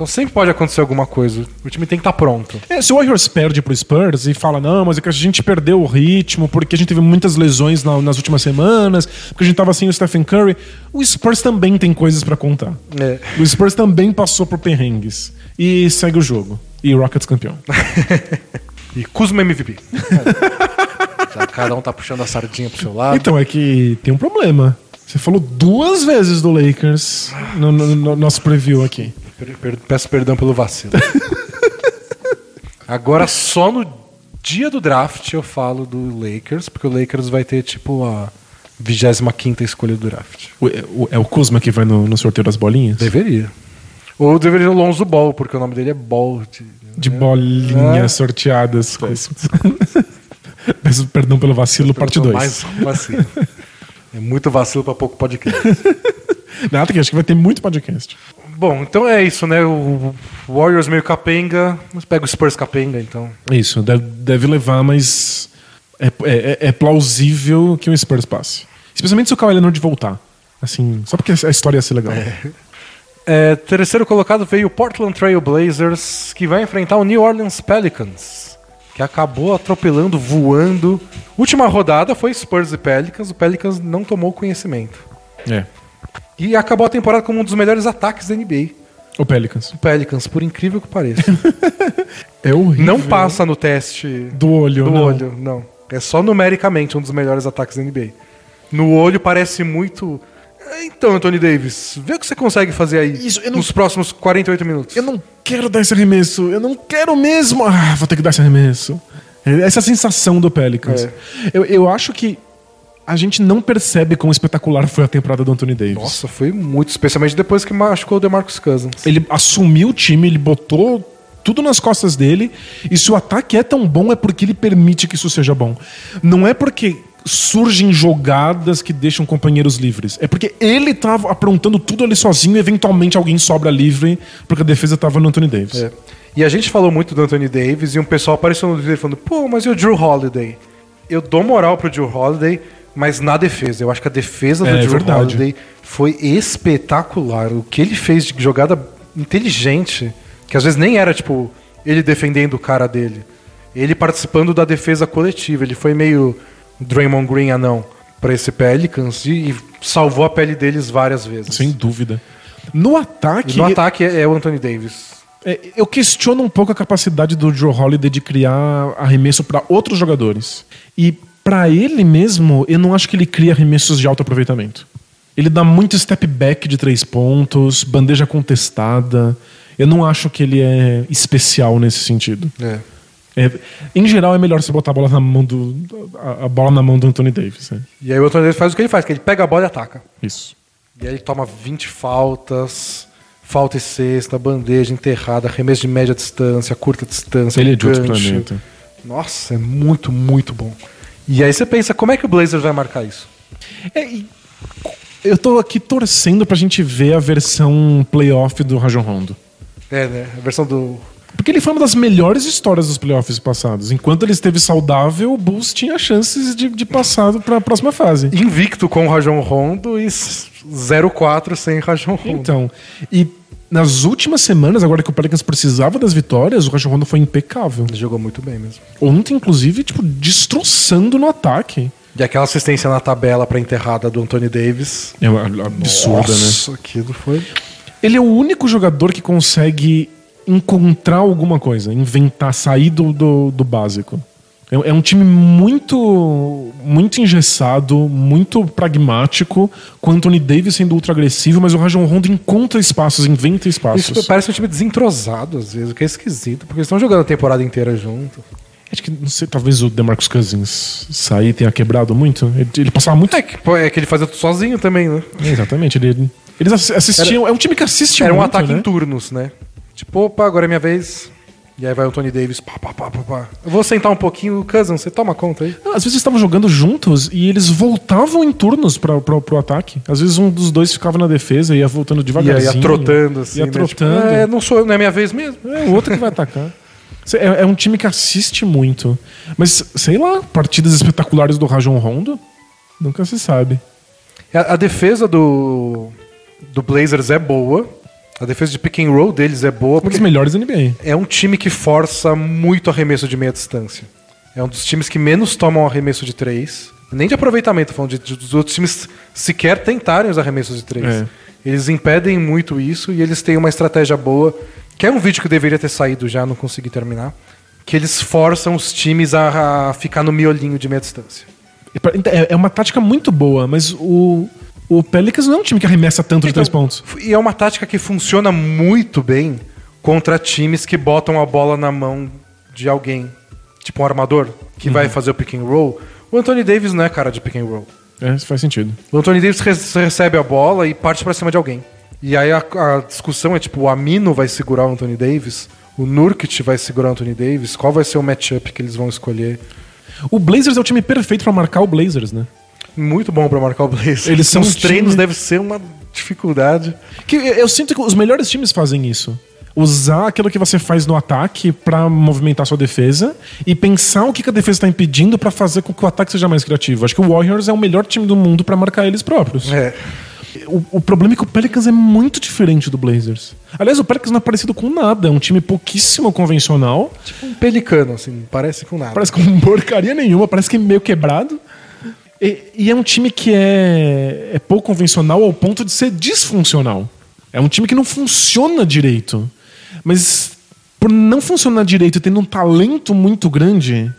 Então sempre pode acontecer alguma coisa. O time tem que estar pronto. É, se o Warriors perde pro Spurs e fala, não, mas é que a gente perdeu o ritmo porque a gente teve muitas lesões na- nas últimas semanas, porque a gente tava sem o Stephen Curry, o Spurs também tem coisas pra contar. É. O Spurs também passou por perrengues. E segue o jogo. E o Rockets campeão. E Kuzma MVP. Já cada um tá puxando a sardinha pro seu lado. Então, é que tem um problema. Você falou duas vezes do Lakers no, no- no nosso preview aqui. Peço perdão pelo vacilo. Agora, só no dia do draft eu falo do Lakers, porque o Lakers vai ter, tipo, a 25 escolha do draft. O- o- é o Kuzma que vai no, no sorteio das bolinhas? Deveria. Ou deveria o Lonzo Ball, porque o nome dele é Ball. de- De né? bolinhas É. sorteadas. Peço perdão pelo vacilo, parte 2. Mais vacilo. É muito vacilo pra pouco podcast. Nada que acho que vai ter muito podcast. Bom, então é isso, né? O Warriors meio capenga, mas pega o Spurs capenga, então. Isso, deve, deve levar, mas é, é- é plausível que o Spurs passe. Especialmente se o Kawhi Leonard voltar. Assim, só porque a história ia ser legal. É, terceiro colocado veio o Portland Trail Blazers, que vai enfrentar o New Orleans Pelicans, que acabou atropelando, voando. Última rodada foi Spurs e Pelicans, o Pelicans não tomou conhecimento. É. E acabou a temporada como um dos melhores ataques da NBA. O Pelicans. O Pelicans, por incrível que pareça. É horrível. não passa no teste Do olho, do não. olho, não. É só numericamente um dos melhores ataques da NBA. No olho parece muito. "Ah, Então, Anthony Davis, vê o que você consegue fazer aí Isso, eu não- nos próximos 48 minutos. Eu não quero dar esse arremesso. Eu não quero mesmo. Ah, vou ter que dar esse arremesso. É Essa sensação do Pelicans. É. Eu, eu acho que a gente não percebe quão espetacular foi a temporada do Anthony Davis. Nossa, foi muito, especialmente depois que machucou o DeMarcus Cousins. Ele assumiu o time, ele botou tudo nas costas dele. E se o ataque é tão bom, é porque ele permite que isso seja bom. Não é porque surgem jogadas que deixam companheiros livres. É porque ele tava aprontando tudo ali sozinho e eventualmente alguém sobra livre porque a defesa tava no Anthony Davis. É. E a gente falou muito do Anthony Davis e um pessoal apareceu no Twitter falando, pô, mas e o Drew Holiday? Eu dou moral pro Drew Holiday, mas na defesa. Eu acho que a defesa do É, Drew. Holiday foi espetacular. O que ele fez de jogada inteligente, que às vezes nem era, tipo, ele defendendo o cara dele. Ele participando da defesa coletiva. Ele foi meio Draymond Green anão pra esse Pelicans e, e salvou a pele deles várias vezes. Sem dúvida. No ataque, E no ataque é, é o Anthony Davis. é, eu questiono um pouco a capacidade do Joe Holiday de criar arremesso para outros jogadores. E para ele mesmo, eu não acho que ele cria arremessos de alto aproveitamento. Ele dá muito step back de três pontos, bandeja contestada. Eu não acho que ele é especial nesse sentido. É. É, em geral, é melhor você botar a bola na mão do a, a bola na mão do Anthony Davis. né? E aí o Anthony Davis faz o que ele faz, que ele pega a bola e ataca. Isso. E aí ele toma 20 faltas, falta e cesta, bandeja enterrada, arremesso de média distância, curta distância, Ele é de outro planeta. Nossa, é muito, muito bom. E aí você pensa, como é que o Blazers vai marcar isso? É, eu tô aqui torcendo pra gente ver a versão playoff do Rajon Rondo. É, né? A versão do. Porque ele foi uma das melhores histórias dos playoffs passados. Enquanto ele esteve saudável, o Bulls tinha chances de, de passar para a próxima fase. Invicto com o Rajon Rondo e 0-4 sem Rajon Rondo. Então, e nas últimas semanas, agora que o Pelicans precisava das vitórias, o Rajon Rondo foi impecável. Ele jogou muito bem mesmo. Ontem, inclusive, tipo, destroçando no ataque. E aquela assistência na tabela pra enterrada do Anthony Davis. É uma- absurda, né? Nossa, aquilo foi. Ele é o único jogador que consegue encontrar alguma coisa, inventar, sair do, do, do básico. É, é um time muito muito engessado, muito pragmático, com o Anthony Davis sendo ultra agressivo, mas o Rajon Rondo encontra espaços, inventa espaços. Isso parece um time desentrosado às vezes, o que é esquisito, porque eles estão jogando a temporada inteira junto. Acho que, não sei, talvez o DeMarcus Cousins sair tenha quebrado muito. Ele, ele passava muito... É que, é que ele fazia tudo sozinho também, né? Exatamente, ele, eles ass- assistiam... é um time que assiste Era um muito, ataque né? em turnos, né? Tipo, opa, agora é minha vez. E aí vai o Tony Davis, pá, pá, pá, pá, pá. Eu vou sentar um pouquinho, Cousins, você toma conta aí. Às vezes estavam jogando juntos e eles voltavam em turnos pra, pra, pro ataque. Às vezes um dos dois ficava na defesa e ia voltando E devagarzinho. ia trotando, assim. Ia né? trotando. Tipo, é, não sou eu, não é minha vez mesmo. É o outro que vai atacar. É, é um time que assiste muito. Mas, sei lá, partidas espetaculares do Rajon Rondo, nunca se sabe. A, a defesa do, do Blazers é boa. A defesa de pick and roll deles é boa. Um dos melhores da NBA. é um time que força muito arremesso de meia distância. É um dos times que menos tomam arremesso de três. Nem de aproveitamento, falando de, de- dos outros times sequer tentarem os arremessos de três. É. Eles impedem muito isso e eles têm uma estratégia boa. Que é um vídeo que deveria ter saído já, não consegui terminar. Que eles forçam os times a, a ficar no miolinho de meia distância. É é uma tática muito boa, mas o, O Pelicans não é um time que arremessa tanto de Então, três pontos. E é uma tática que funciona muito bem contra times que botam a bola na mão de alguém. Tipo um armador, que vai fazer o pick and roll. O Anthony Davis não é cara de pick and roll. É, isso faz sentido. O Anthony Davis re- recebe a bola e parte pra cima de alguém. E aí a, a discussão é tipo, o Amino vai segurar o Anthony Davis, o Nurkic vai segurar o Anthony Davis, qual vai ser o matchup que eles vão escolher? O Blazers é o time perfeito pra marcar o Blazers, né? Muito bom pra marcar o Blazers. Eles são um treinos time- deve ser uma dificuldade. Que eu sinto que os melhores times fazem isso. Usar aquilo que você faz no ataque pra movimentar sua defesa e pensar o que que a defesa está impedindo pra fazer com que o ataque seja mais criativo. Acho que o Warriors é o melhor time do mundo pra marcar eles próprios. É. O, o problema é que o Pelicans é muito diferente do Blazers. Aliás, o Pelicans não é parecido com nada. É um time pouquíssimo convencional. Tipo um pelicano, assim, parece com nada. Parece com porcaria nenhuma, parece que é meio quebrado. E, e é um time que é, é pouco convencional ao ponto de ser disfuncional. É um time que não funciona direito. Mas por não funcionar direito e tendo um talento muito grande,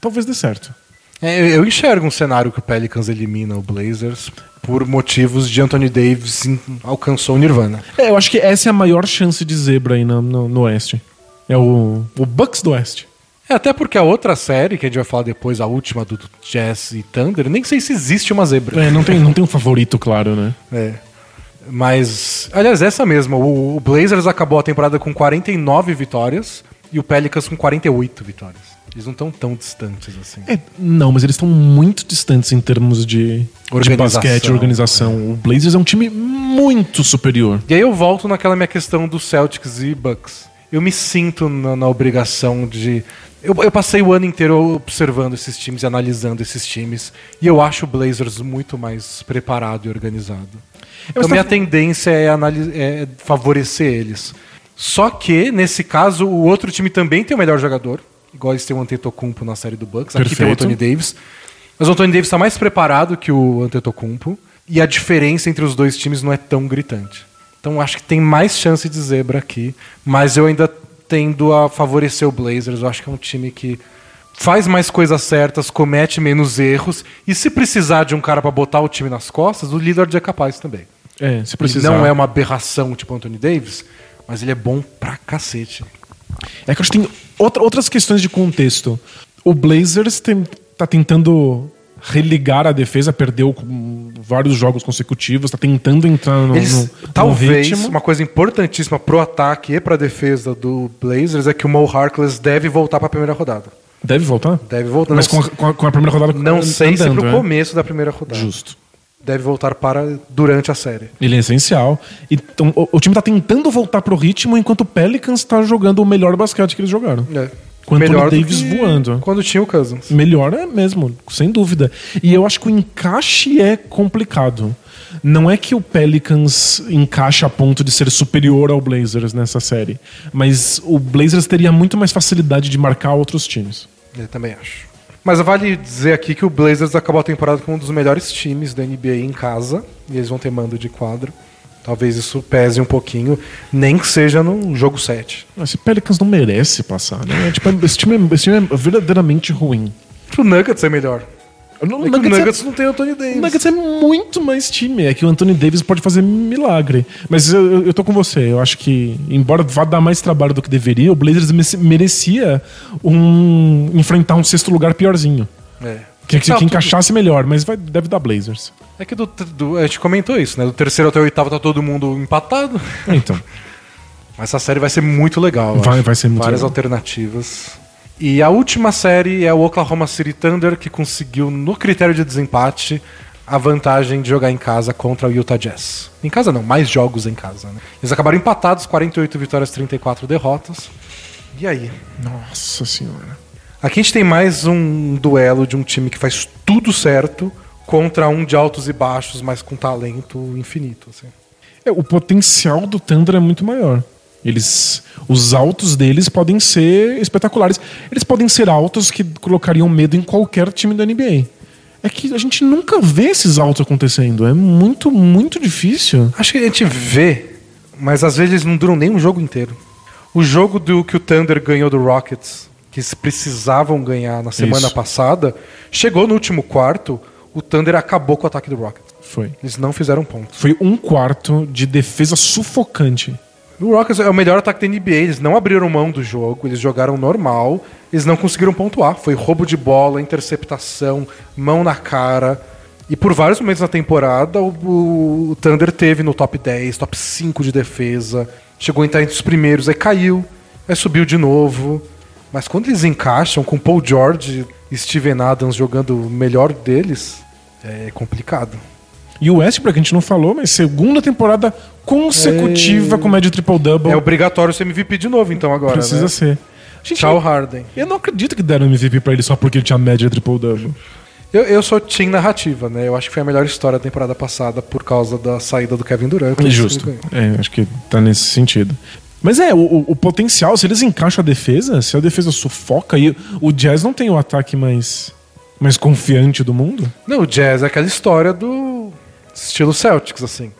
talvez dê certo. É, eu- enxergo um cenário que o Pelicans elimina o Blazers por motivos de Anthony Davis alcançou o Nirvana. É, eu acho que essa é a maior chance de zebra aí no, no, no Oeste. É o, o Bucks do Oeste. É, até porque a outra série, que a gente vai falar depois, a última do Jazz e Thunder, nem sei se existe uma zebra. É, não tem, não tem um favorito, claro, né? É. Mas, aliás, essa mesma. O, o Blazers acabou a temporada com 49 vitórias e o Pelicans com 48 vitórias. Eles não estão tão distantes assim. É, não, mas eles estão muito distantes em termos de, de basquete e organização. O Blazers é um time muito superior. E aí eu volto naquela minha questão do Celtics e Bucks. Eu me sinto na, na obrigação de. Eu, eu passei o ano inteiro observando esses times e analisando esses times. E eu acho o Blazers muito mais preparado e organizado. Então mas tá- minha tendência é, é favorecer eles. Só que, nesse caso, o outro time também tem o melhor jogador. Igual eles têm o Antetokounmpo na série do Bucks. Aqui tem o Perfeito. Anthony Davis. Mas o Anthony Davis está mais preparado que o Antetokounmpo. E a diferença entre os dois times não é tão gritante. Então acho que tem mais chance de zebra aqui. Mas eu ainda tendo a favorecer o Blazers. Eu acho que é um time que faz mais coisas certas, comete menos erros. E se precisar de um cara para botar o time nas costas, o Lillard é capaz também. É, se Ele precisar. não é uma aberração tipo Anthony Davis, mas ele é bom pra cacete. É que eu acho que tem outra- outras questões de contexto. O Blazers tem, tá tentando religar a defesa, perdeu vários jogos consecutivos, tá tentando entrar no, Eles, no- no talvez, ritmo. uma coisa importantíssima pro ataque e pra defesa do Blazers é que o Mo Harkless deve voltar pra primeira rodada. Deve voltar? Deve voltar. Mas com a, com a- com a primeira rodada não sei se andando, pro é? começo da primeira rodada. Justo. Deve voltar para durante a série. Ele é essencial. Então, o, o time tá tentando voltar pro ritmo enquanto o Pelicans tá jogando o melhor basquete que eles jogaram. É. Com o Anthony do Davis voando. Quando tinha o Cousins. Melhor é mesmo, sem dúvida. E eu acho que o encaixe é complicado. Não é que o Pelicans encaixa a ponto de ser superior ao Blazers nessa série, mas o Blazers teria muito mais facilidade de marcar outros times. Eu também acho. Mas vale dizer aqui que o Blazers acabou a temporada com um dos melhores times da NBA em casa. E eles vão ter mando de quadro. Talvez isso pese um pouquinho, nem que seja no jogo 7. Esse Pelicans não merece passar, né? Tipo, esse, time, é- esse time é verdadeiramente ruim. Pro Nuggets é melhor. O É que o Nuggets, Nuggets é, não tem o Anthony Davis. o Nuggets é muito mais time. É que o Anthony Davis pode fazer milagre. Mas eu, eu, tô com você. Eu acho que, embora vá dar mais trabalho do que deveria, o Blazers merecia um, enfrentar um sexto lugar piorzinho. É. Que, que, Tá, que encaixasse melhor, mas vai, deve dar Blazers. É que do, do- a gente comentou isso, né? Do terceiro até o oitavo tá todo mundo empatado. Então. Mas essa série vai ser muito legal. Vai- vai ser muito Várias legal. alternativas. E a última série é o Oklahoma City Thunder, que conseguiu, no critério de desempate, a vantagem de jogar em casa contra o Utah Jazz. Em casa não, mais jogos em casa. Né? Eles acabaram empatados, 48 vitórias, 34 derrotas. E aí? Nossa senhora. Aqui a gente tem mais um duelo de um time que faz tudo certo contra um de altos e baixos, mas com talento infinito. assim. É, o potencial do Thunder é muito maior. Eles, os altos deles podem ser espetaculares. Eles podem ser altos que colocariam medo em qualquer time da NBA. É que a gente nunca vê esses altos acontecendo. É muito, muito difícil. Acho que a gente vê, mas às vezes eles não duram nem um jogo inteiro. O jogo do que o Thunder ganhou do Rockets, que eles precisavam ganhar na semana Isso. passada, chegou no último quarto, o Thunder acabou com o ataque do Rockets. Foi. Eles não fizeram pontos. Foi um quarto de defesa sufocante. O Rockets é o melhor ataque da NBA. Eles não abriram mão do jogo, eles jogaram normal. Eles não conseguiram pontuar. Foi roubo de bola, interceptação, mão na cara. E por vários momentos na temporada, o, o Thunder teve no top 10, top 5 de defesa. Chegou a entrar entre os primeiros, aí caiu, aí subiu de novo. Mas quando eles encaixam com Paul George e Steven Adams jogando o melhor deles, é complicado. E o Westbrook, a gente não falou, mas segunda temporada consecutiva É. com média triple-double. É obrigatório ser MVP de novo, então, agora. Precisa né? ser. Gente, Tchau, Harden. Eu não acredito que deram MVP pra ele só porque ele tinha média triple-double. Eu, eu sou team narrativa, né? Eu acho que foi a melhor história da temporada passada por causa da saída do Kevin Durant. isso Justo. É, acho que tá nesse sentido. Mas é, o, o- potencial, se eles encaixam a defesa, se a defesa sufoca, e o Jazz não tem o ataque mais, mais confiante do mundo. Não, o Jazz é aquela história do estilo Celtics, assim.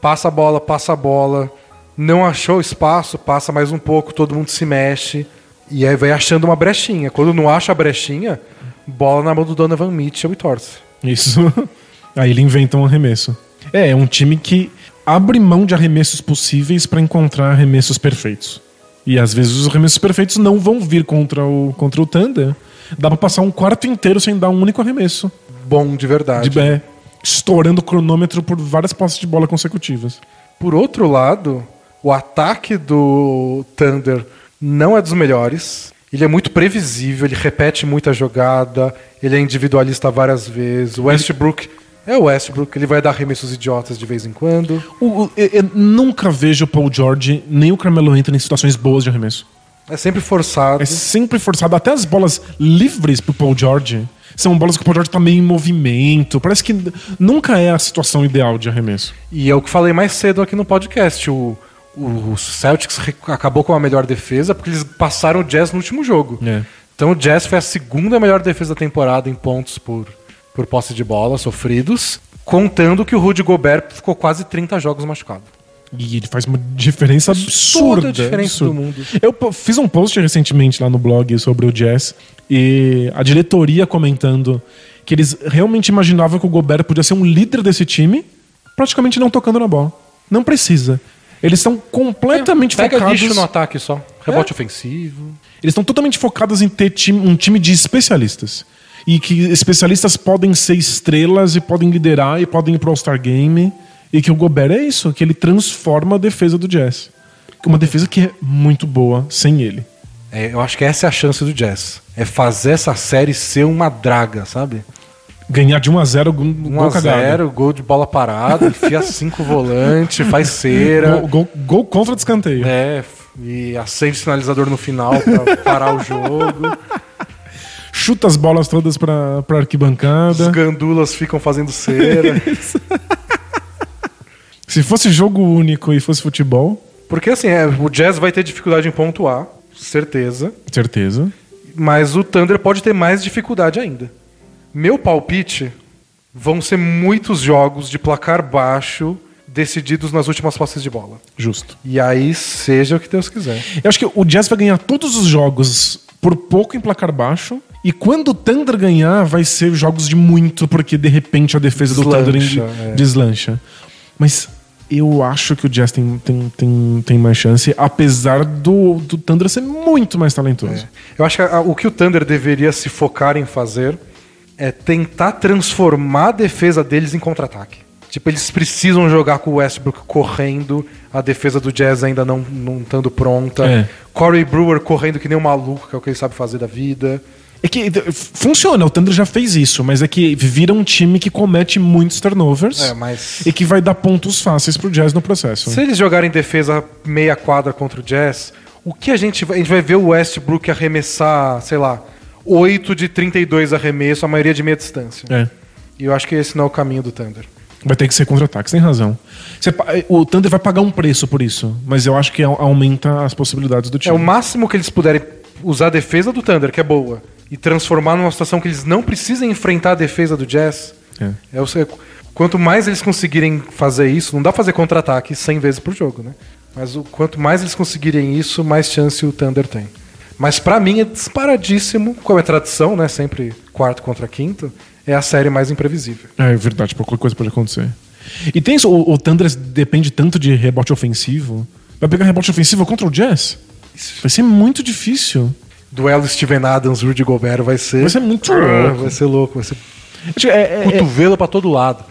Passa a bola, passa a bola, não achou espaço, passa mais um pouco, todo mundo se mexe. E aí vai achando uma brechinha. Quando não acha a brechinha, bola na mão do Donovan Mitchell e torce. Isso. Aí ele inventa um arremesso. É, é um time que abre mão de arremessos possíveis pra encontrar arremessos perfeitos. E às vezes os arremessos perfeitos não vão vir contra o, contra o Thunder. Dá pra passar um quarto inteiro sem dar um único arremesso. Bom de verdade. De, é, estourando o cronômetro por várias posses de bola consecutivas. Por outro lado, o ataque do Thunder não é dos melhores. Ele é muito previsível, ele repete muita jogada, ele é individualista várias vezes. O Westbrook é o Westbrook, ele vai dar arremessos idiotas de vez em quando. O- o- eu, eu nunca vejo o Paul George nem o Carmelo Anthony em situações boas de arremesso. É sempre forçado. É sempre forçado. Até as bolas livres pro Paul George são bolas que o Paul George tá meio em movimento. Parece que nunca é a situação ideal de arremesso. E é o que falei mais cedo aqui no podcast. O, o Celtics acabou com a melhor defesa porque eles passaram o Jazz no último jogo. É. Então o Jazz foi a segunda melhor defesa da temporada em pontos por, por posse de bola sofridos, contando que o Rudy Gobert ficou quase 30 jogos machucado. E ele faz uma diferença absurda. Toda a diferença absurda. do mundo. Eu fiz um post recentemente lá no blog sobre o Jazz e a diretoria comentando que eles realmente imaginavam que o Gobert podia ser um líder desse time, praticamente não tocando na bola. Não precisa. Eles estão completamente Pega focados. no ataque só. Rebote ofensivo. Eles estão totalmente focados em ter time- um time de especialistas. E que especialistas podem ser estrelas e podem liderar e podem ir pro All-Star Game. E que o Gobert é isso, que ele transforma a defesa do Jazz. Uma defesa que é muito boa sem ele. É, eu acho que essa é a chance do Jazz. É fazer essa série ser uma draga, sabe? Ganhar de 1 a 0 gol 1 gol a cagado. 0 gol de bola parada, enfia cinco volante, faz cera. Gol, gol, gol contra de escanteio. É, e acende o sinalizador no final pra parar o jogo. Chuta as bolas todas pra, pra Os arquibancada. gandulas ficam fazendo cera. Se fosse jogo único e fosse futebol, Porque assim, é, o Jazz vai ter dificuldade em pontuar, certeza. certeza. Mas o Thunder pode ter mais dificuldade ainda. Meu palpite vão ser muitos jogos de placar baixo decididos nas últimas posses de bola. Justo. E aí, seja o que Deus quiser. Eu acho que o Jazz vai ganhar todos os jogos por pouco em placar baixo. E quando o Thunder ganhar, vai ser jogos de muito, porque de repente a defesa do Thunder Deslancha, é. deslancha. Mas eu acho que o Jazz tem, tem, tem, tem mais chance, apesar do, do Thunder ser muito mais talentoso. Eu acho que a- o que o Thunder deveria se focar em fazer é tentar transformar a defesa deles em contra-ataque. Tipo, eles precisam jogar com o Westbrook correndo, a defesa do Jazz ainda não, não estando pronta. É. Corey Brewer correndo que nem um maluco, que é o que ele sabe fazer da vida. É que eh, funciona, o Thunder já fez isso, mas é que vira um time que comete muitos turnovers É, mas- e que vai dar pontos fáceis pro Jazz no processo. Se eles jogarem defesa meia quadra contra o Jazz, o que a gente vai. A gente vai ver o Westbrook arremessar, sei lá, 8 de 32 arremesso, a maioria de meia distância. É. E eu acho que esse não é o caminho do Thunder. Vai ter que ser contra-ataque, tem razão. Você pa- o Thunder vai pagar um preço por isso, mas eu acho que au- aumenta as possibilidades do É time. o máximo que eles puderem usar a defesa do Thunder, que é boa, e transformar numa situação que eles não precisem enfrentar a defesa do Jazz. É. É quanto mais eles conseguirem fazer isso, não dá pra fazer contra-ataque 100 vezes por jogo, né? Mas o, quanto mais eles conseguirem isso, mais chance o Thunder tem. Mas pra mim é disparadíssimo, como é tradição, né? Sempre quarto contra quinto. é a série mais imprevisível. É verdade, qualquer coisa pode acontecer. E tem isso, o, o Thunder depende tanto de rebote ofensivo. Vai pegar rebote ofensivo contra o Jazz? Vai ser muito difícil. Duelo Steven Adams, Rudy Gobert vai ser. Vai ser muito Ah, louco. Vai ser louco, vai ser é- é- é- cotovelo pra todo lado.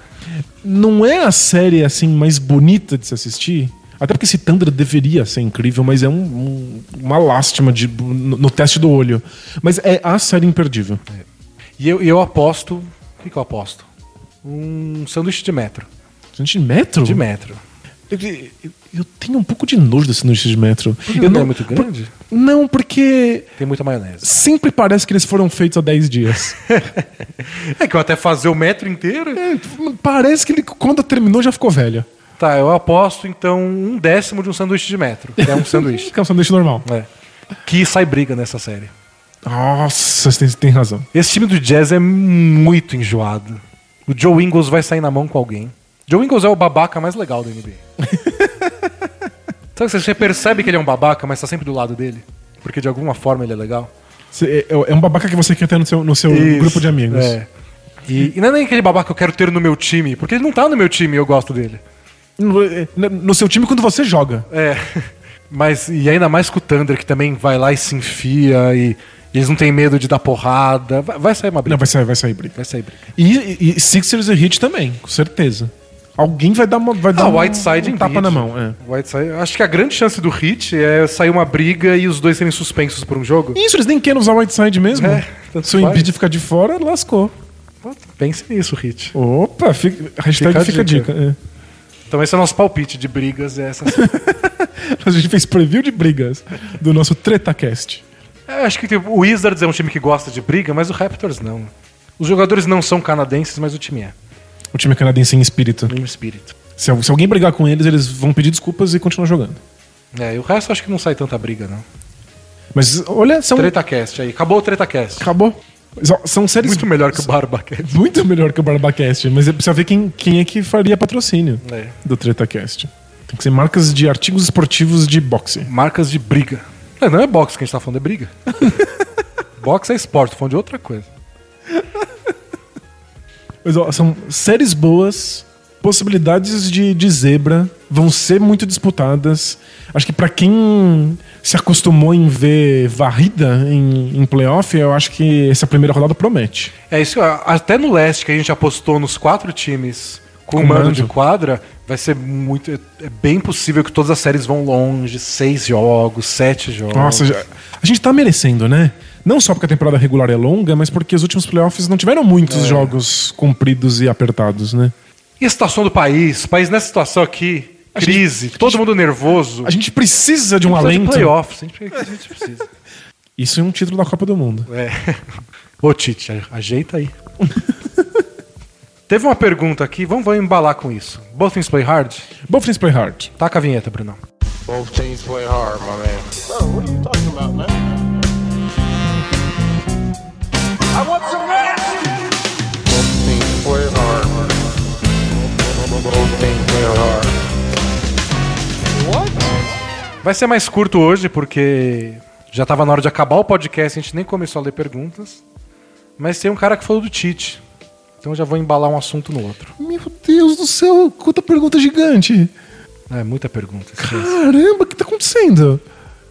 não é a série assim mais bonita de se assistir. Até porque esse Thunder deveria ser incrível, mas é um- um- uma lástima de, no, no teste do olho. Mas é a série imperdível. E eu, eu aposto. O que, que eu aposto? Um sanduíche de metro. Gente, metro? De metro. Eu, tenho um pouco de nojo desse sanduíche de metro. Porque eu não é muito grande? por- não, porque Tem muita maionese. sempre parece que eles foram feitos há 10 dias. É que eu até fazer o metro inteiro. É, parece que ele, quando terminou, já ficou velho. Tá, eu aposto então um décimo de um sanduíche de metro. Que é um sanduíche. Que é um sanduíche normal. É. Que sai briga nessa série. Nossa, você tem, tem razão. Esse time do Jazz é muito enjoado. O Joe Ingles vai sair na mão com alguém. Joe Ingles é o babaca mais legal do NBA. Sabe, você percebe que ele é um babaca, mas tá sempre do lado dele? Porque de alguma forma ele é legal. Você- é, é um babaca que você quer ter no seu, no seu Isso, grupo de amigos. É. E, e não é nem aquele babaca que eu quero ter no meu time, porque ele não tá no meu time e eu gosto dele. No, é, no seu time quando você joga. É. Mas, e ainda mais com o Thunder, que também vai lá e se enfia, e eles não têm medo de dar porrada. Vai, vai sair uma briga. Não, vai sair, vai sair briga. Vai sair briga. E, e, e Sixers e Heat também, com certeza. Alguém vai dar uma, vai dar Ah, um, Whiteside um tapa na mão. É. Whiteside. Acho que a grande chance do Hit é sair uma briga e os dois serem suspensos por um jogo. Isso, eles nem querem usar o Whiteside mesmo. É, Se o. Embiid ficar de fora, lascou. Pense nisso, Hit. Opa, fica, hashtag Fica a fica, a dica. dica. é. Então esse é o nosso palpite de brigas. É essa... A gente fez preview de brigas do nosso TretaCast. É, acho que tipo, o Wizards é um time que gosta de briga, mas o Raptors não. Os jogadores não são canadenses, mas o time é. O time canadense em espírito. No espírito. Se, se alguém brigar com eles, eles vão pedir desculpas e continuar jogando. É, e o resto acho que não sai tanta briga, não. Mas olha, são. TretaCast aí. Acabou o TretaCast. Acabou. São- séries Muito melhor que o Barbacast. Muito melhor que o Barbacast, mas precisa ver quem, quem é que faria patrocínio É. do TretaCast. Tem que ser marcas de artigos esportivos de boxe. Marcas de briga. É, não é boxe que a gente tá falando, é briga. boxe é esporte, tô falando de outra coisa. Mas ó, são séries boas, possibilidades de, de zebra, vão ser muito disputadas. Acho que pra quem se acostumou em ver varrida em, em playoff, eu acho que essa primeira rodada promete. É isso, até no leste que a gente apostou nos quatro times com, Com mando. de quadra, vai ser muito. É bem possível que todas as séries vão longe, seis jogos, sete jogos. Nossa, já- a gente tá merecendo, né? Não só porque a temporada regular é longa, mas porque os últimos playoffs não tiveram muitos jogos compridos e apertados, né? E a situação do país? O país nessa situação aqui, crise, todo mundo nervoso. A gente precisa de um precisa de alento. playoffs, a gente, a gente precisa. Isso é um título da Copa do Mundo. É. Ô, Tite, a- ajeita aí. Teve uma pergunta aqui, vamos, vamos embalar com isso. Both things play hard? Both things play hard. Taca a vinheta, Bruno. Both teams play hard, my man. Bro, what are you talking about, man? I want some hard. Teams play hard. Vai ser mais curto hoje, porque já tava na hora de acabar o podcast, a gente nem começou a ler perguntas. Mas tem um cara que falou do Tite. Então eu já vou embalar um assunto no outro. Meu Deus do céu, quanta pergunta gigante. É, muita pergunta. Caramba, o que tá acontecendo?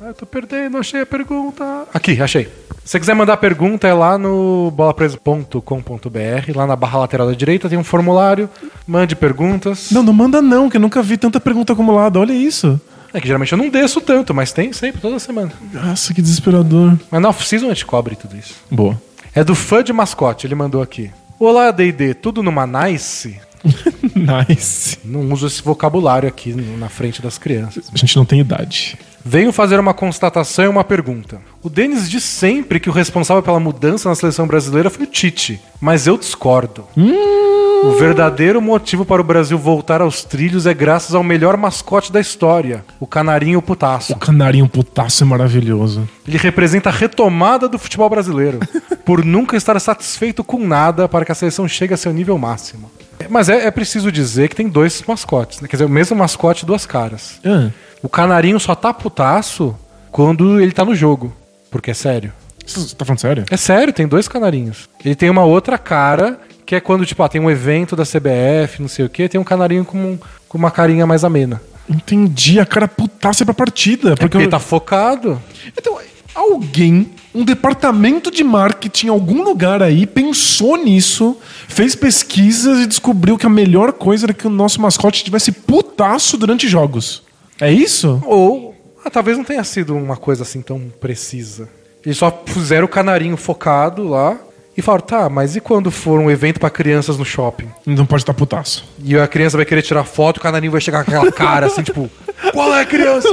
Ah, eu tô perdendo, achei a pergunta. Aqui, achei. Se você quiser mandar pergunta, é lá no bolapresa.com.br, lá na barra lateral da direita tem um formulário. Mande perguntas. Não, não manda não, que eu nunca vi tanta pergunta acumulada. Olha isso. É que geralmente eu não desço tanto, mas tem sempre, toda semana. Nossa, que desesperador. Mas na off-season a gente cobre tudo isso. Boa. É do fã de mascote, ele mandou aqui. Olá, D&D, tudo numa nice? nice. Não uso esse vocabulário aqui na frente das crianças. A gente não tem idade. Venho fazer uma constatação e uma pergunta. O Denis diz sempre que o responsável pela mudança na seleção brasileira foi o Tite, mas eu discordo. O verdadeiro motivo para o Brasil voltar aos trilhos é graças ao melhor mascote da história, o Canarinho Putaço. O canarinho putaço é maravilhoso. Ele representa a retomada do futebol brasileiro, por nunca estar satisfeito com nada para que a seleção chegue a seu nível máximo. Mas é, é preciso dizer que tem dois mascotes, né? quer dizer, o mesmo mascote, duas caras. Ah, O canarinho só tá putaço quando ele tá no jogo. Porque é sério. você tá falando sério? É sério, tem dois canarinhos. Ele tem uma outra cara que é quando, tipo, ah, tem um evento da CBF, não sei o quê, tem um canarinho com, um- com uma carinha mais amena. Entendi, a cara putaça pra partida. Porque Porque ele tá focado. Então, alguém, um departamento de marketing, em algum lugar aí, pensou nisso, fez pesquisas e descobriu que a melhor coisa era que o nosso mascote tivesse putaço durante jogos. É isso? Ou ah, talvez não tenha sido uma coisa assim tão precisa. Eles só puseram o canarinho focado lá e falaram, tá, mas e quando for um evento pra crianças no shopping? Não pode estar putaço. E a criança vai querer tirar foto, o canarinho vai chegar com aquela cara assim, tipo, qual é criança?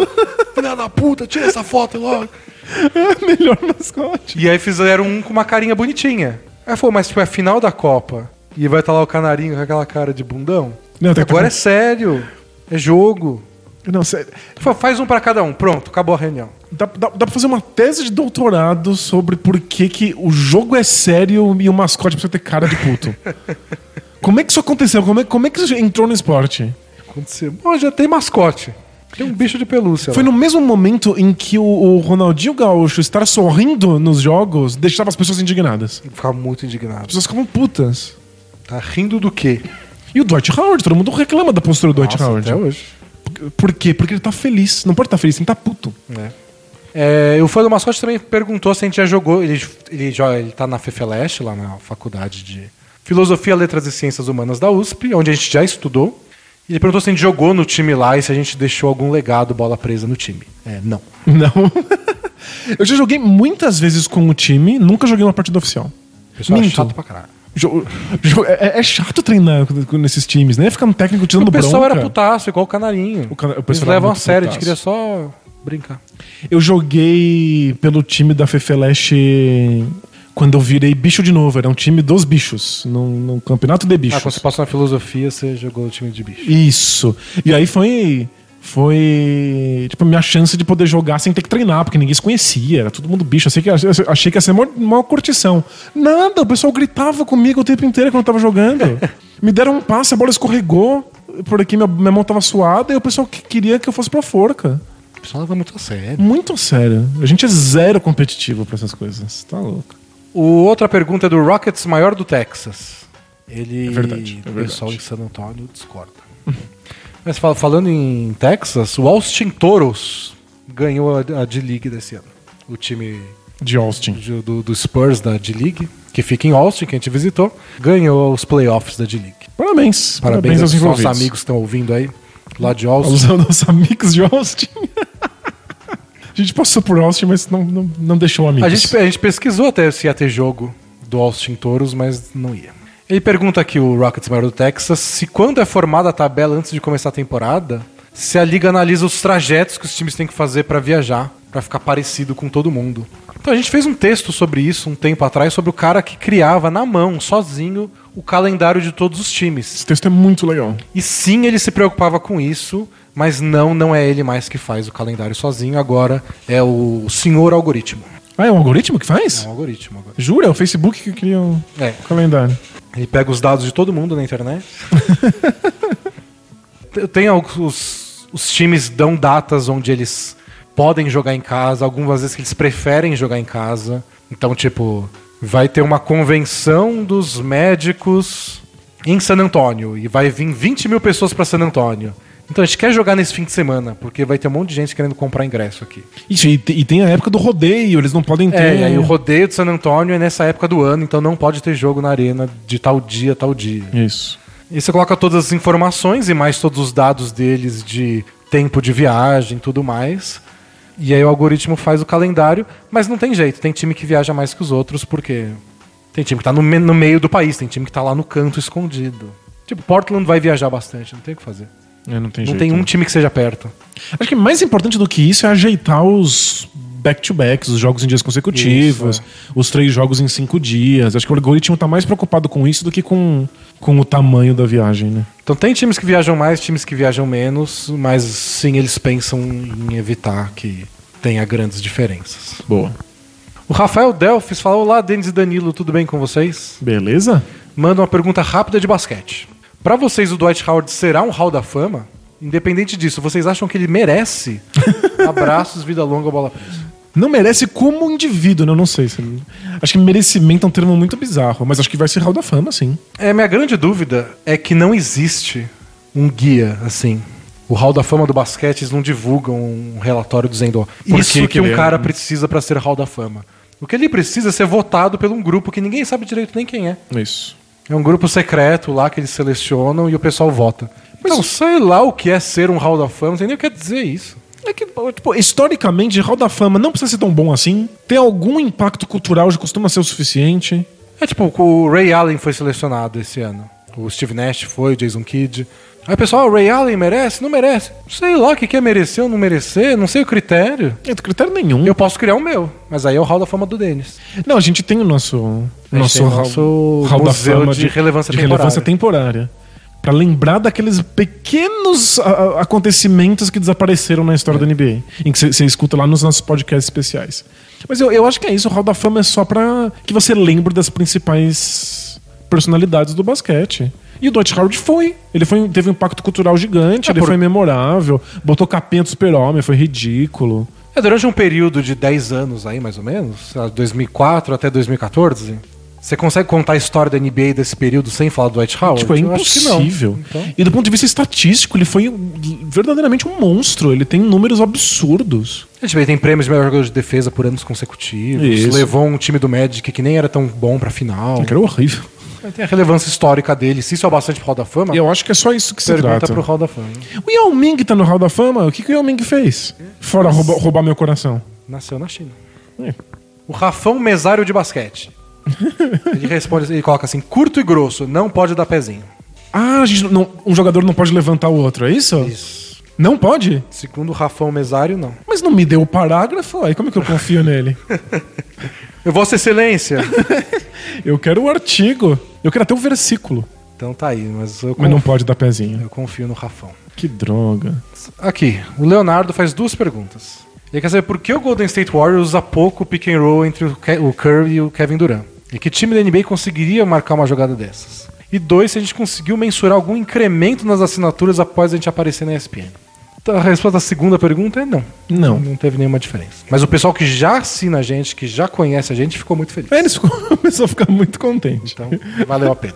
Filha da puta, tira essa foto logo. melhor mascote. E aí fizeram um com uma carinha bonitinha. Aí falou, mas tipo, é a final da Copa. E vai estar lá o canarinho com aquela cara de bundão. Não, tem- Agora é sério. É jogo. Não. Fa- Faz um pra cada um. Pronto, acabou a reunião. Dá, dá, dá pra fazer uma tese de doutorado sobre por que, que o jogo é sério e o mascote precisa ter cara de puto. como é que isso aconteceu? Como é, como é que isso entrou no esporte? Aconteceu. Bom, já tem mascote. Tem um bicho de pelúcia. Foi lá. no mesmo momento em que o, o Ronaldinho Gaúcho estar sorrindo nos jogos deixava as pessoas indignadas. As Ficava muito indignado. pessoas ficavam putas. Tá rindo do quê? E o Dwight Howard, todo mundo reclama da postura do Dwight Nossa, Howard. até hoje. Por- quê? Porque ele tá feliz. Não pode estar feliz, tem que estar puto. É, o fã do mascote também perguntou se a gente já jogou. Ele, ele, já, ele tá na FEFELESH, lá na faculdade de Filosofia, Letras e Ciências Humanas da USP, onde a gente já estudou. Ele perguntou se a gente jogou no time lá e se a gente deixou algum legado bola presa no time. É, não. Não. Eu já joguei muitas vezes com o time, nunca joguei uma partida oficial. Pessoal é Minto. chato pra caralho. Jo- é, é chato treinar nesses times, né? Ficar um técnico tirando O pessoal bronca. era putaço, igual o canarinho. O cana- o Eles levam a sério, a gente queria só brincar. Eu joguei pelo time da Fefeleche quando eu virei bicho de novo. Era um time dos bichos, no, campeonato de Ah, bichos. quando você passou na filosofia, você jogou o time de bicho. Isso. E aí foi. Foi. Tipo, a minha chance de poder jogar sem ter que treinar, porque ninguém se conhecia, era todo mundo bicho. Eu achei que, eu achei que ia ser uma, uma curtição. Nada, o pessoal gritava comigo o tempo inteiro quando eu tava jogando. Me deram um passe, a bola escorregou, por aqui minha, minha mão tava suada, e o pessoal que- queria que eu fosse pra forca. O pessoal leva muito a sério. Muito sério. A gente é zero competitivo pra essas coisas. Tá louco. O outra pergunta é do Rockets maior do Texas. Ele. É verdade, é O verdade. pessoal em San Antônio discorda. Mas fal- falando em Texas, o Austin Toros ganhou a, D-League desse ano. O time De Austin. do, do Spurs da D-League, que fica em Austin, que a gente visitou, ganhou os playoffs da D-League. Parabéns. Parabéns, Parabéns aos aos nossos envolvidos. amigos que estão ouvindo aí, lá de Austin. Aos nossos amigos de Austin. a gente passou por Austin, mas não, não, não deixou amigos. A gente, a gente pesquisou até se ia ter jogo do Austin Toros, mas não ia. Ele pergunta aqui, o Rockets maior do Texas, se quando é formada a tabela antes de começar a temporada, se a liga analisa os trajetos que os times têm que fazer pra viajar, pra ficar parecido com todo mundo. Então a gente fez um texto sobre isso um tempo atrás, sobre o cara que criava na mão, sozinho, o calendário de todos os times. Esse texto é muito legal. E sim, ele se preocupava com isso, mas não, não é ele mais que faz o calendário sozinho, agora é o senhor algoritmo. Ah, é um algoritmo que faz? É um algoritmo agora. Jura? É o Facebook que cria o É. calendário. Ele pega os dados de todo mundo na internet. Tem alguns. Os, times dão datas onde eles podem jogar em casa, algumas vezes que eles preferem jogar em casa. Então, tipo, vai ter uma convenção dos médicos em San Antônio e vai vir 20 mil pessoas pra San Antônio. Então a gente quer jogar nesse fim de semana, porque vai ter um monte de gente querendo comprar ingresso aqui. Isso, e, e tem a época do rodeio, eles não podem ter. É, e aí o rodeio de San Antônio é nessa época do ano, então não pode ter jogo na arena de tal dia, tal dia. Isso. E você coloca todas as informações e mais todos os dados deles de tempo de viagem e tudo mais. E aí o algoritmo faz o calendário, mas não tem jeito. Tem time que viaja mais que os outros, porque tem time que tá no, me- no meio do país, tem time que tá lá no canto escondido. Tipo, Portland vai viajar bastante, não tem o que fazer. É, não tem não jeito. tem um time que seja perto. Acho que mais importante do que isso é ajeitar os back-to-backs, os jogos em dias consecutivos, Isso, os três jogos em cinco dias. Acho que o algoritmo tá mais preocupado com isso do que com, com o tamanho da viagem, né? Então tem times que viajam mais, times que viajam menos, mas sim eles pensam em evitar que tenha grandes diferenças. Boa. O Rafael Delfis falou: Olá, Denis e Danilo, tudo bem com vocês? Beleza? Manda uma pergunta rápida de basquete. Pra vocês, o Dwight Howard será um Hall da Fama? Independente disso, vocês acham que ele merece? Abraços, vida longa, bola presa. Não merece como indivíduo, né? Eu não sei. se- Acho que merecimento é um termo muito bizarro, mas acho que vai ser Hall da Fama, sim. É, minha grande dúvida é que não existe um guia, assim. O Hall da Fama do basquete, eles não divulgam um relatório dizendo, ó, isso que que, um cara precisa pra ser Hall da Fama. O que ele precisa é ser votado por um grupo que ninguém sabe direito nem quem é. Isso. É um grupo secreto lá que eles selecionam e o pessoal vota. Então, sei lá o que é ser um Hall da Fama, não sei nem o que quer dizer isso. É que, tipo, historicamente, Hall da Fama não precisa ser tão bom assim. Ter algum impacto cultural já costuma ser o suficiente. É tipo, o Ray Allen foi selecionado esse ano. O Steve Nash foi, o Jason Kidd. Aí pessoal, o Ray Allen merece? Não merece. Sei lá o que que é merecer ou não merecer, não sei o critério. Não tem critério nenhum. Eu posso criar o meu, mas aí é o Hall da Fama do Denis. Não, a gente tem o nosso, nosso, hall, nosso hall da museu fama de relevância relevância temporária. Pra lembrar daqueles pequenos a- acontecimentos que desapareceram na história da NBA. Em que você escuta lá nos nossos podcasts especiais. Mas eu, eu acho que é isso. O Hall da Fama é só pra que você lembre das principais personalidades do basquete. E o Dwight Howard foi. Ele foi, teve um impacto cultural gigante, É, ele por- foi memorável, botou capinha do super-homem, foi ridículo. É, durante um período de 10 anos aí, mais ou menos, sei lá, 2004 até 2014, você consegue contar a história da NBA desse período sem falar do Dwight Howard? Tipo, é impossível. Então, E do ponto de vista estatístico, ele foi verdadeiramente um monstro. Ele tem números absurdos. a gente tem prêmios de melhor jogador de defesa por anos consecutivos. Isso. Levou um time do Magic que nem era tão bom pra final. Que era horrível. Tem a relevância histórica dele. Se isso é bastante pro Hall da Fama, eu acho que é só isso que se pergunta trata. pro Hall da Fama. O Yao Ming tá no Hall da Fama. O que, que o Yao Ming fez? Fora rouba- roubar meu coração. Nasceu na China. É. O Rafão Mesário de basquete. ele responde, ele coloca assim, curto e grosso, não pode dar pezinho. Ah, gente não- um jogador não pode levantar o outro, é isso? Isso. Não pode? Segundo o Rafão Mesário, não. Mas não me deu o parágrafo, aí como é que eu confio nele? Vossa Excelência. Eu quero o artigo. Eu quero até o versículo. então tá aí, mas eu, Mas não pode dar pezinho. eu confio no Rafão. Que droga. Aqui, o Leonardo faz duas perguntas. Ele quer saber por que o Golden State Warriors usa pouco pick and roll entre o Curry e o Kevin Durant. E que time da NBA conseguiria marcar uma jogada dessas? E dois, se a gente conseguiu mensurar algum incremento nas assinaturas após a gente aparecer na ESPN. Então, a resposta da segunda pergunta é não. Não. Não teve nenhuma diferença. Mas o pessoal que já assina a gente, que já conhece a gente, ficou muito feliz. Eles começou a ficar muito contente. Então, valeu a pena.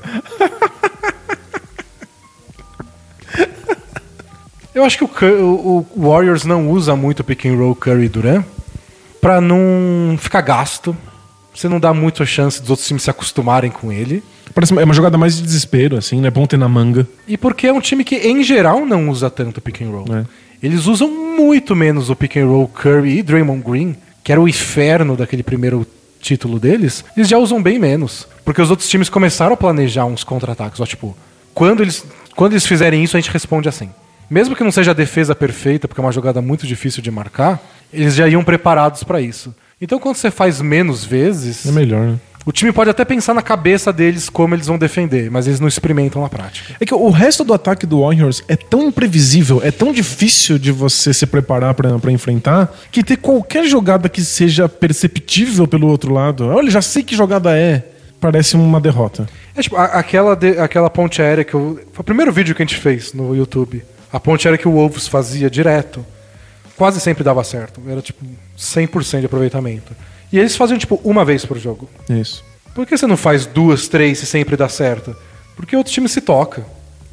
Eu acho que o, o- Warriors não usa muito pick and roll Curry e Durant pra não ficar gasto. Você não dá muita chance dos outros times se acostumarem com ele. Parece uma- é uma jogada mais de desespero, assim, né? É bom ter na manga. E porque é um time que, em geral, não usa tanto pick and roll. É. Eles usam muito menos o pick and roll Curry e Draymond Green, que era o inferno daquele primeiro título deles. Eles já usam bem menos. Porque os outros times começaram a planejar uns contra-ataques. Ó, tipo, quando eles, quando eles fizerem isso, a gente responde assim. Mesmo que não seja a defesa perfeita, porque é uma jogada muito difícil de marcar, eles já iam preparados pra isso. Então, quando você faz menos vezes, É melhor, né? O time pode até pensar na cabeça deles como eles vão defender, mas eles não experimentam na prática. É que o resto do ataque do Warriors é tão imprevisível, é tão difícil de você se preparar pra pra enfrentar, que ter qualquer jogada que seja perceptível pelo outro lado, olha, já sei que jogada é, parece uma derrota. É tipo, a- aquela, de- aquela ponte aérea que eu. Foi o primeiro vídeo que a gente fez no YouTube. A ponte aérea que o Wolves fazia direto. Quase sempre dava certo. Era tipo 100% de aproveitamento. E eles faziam tipo uma vez por jogo. Isso. Por que você não faz duas, três e sempre dá certo? Porque o outro time se toca.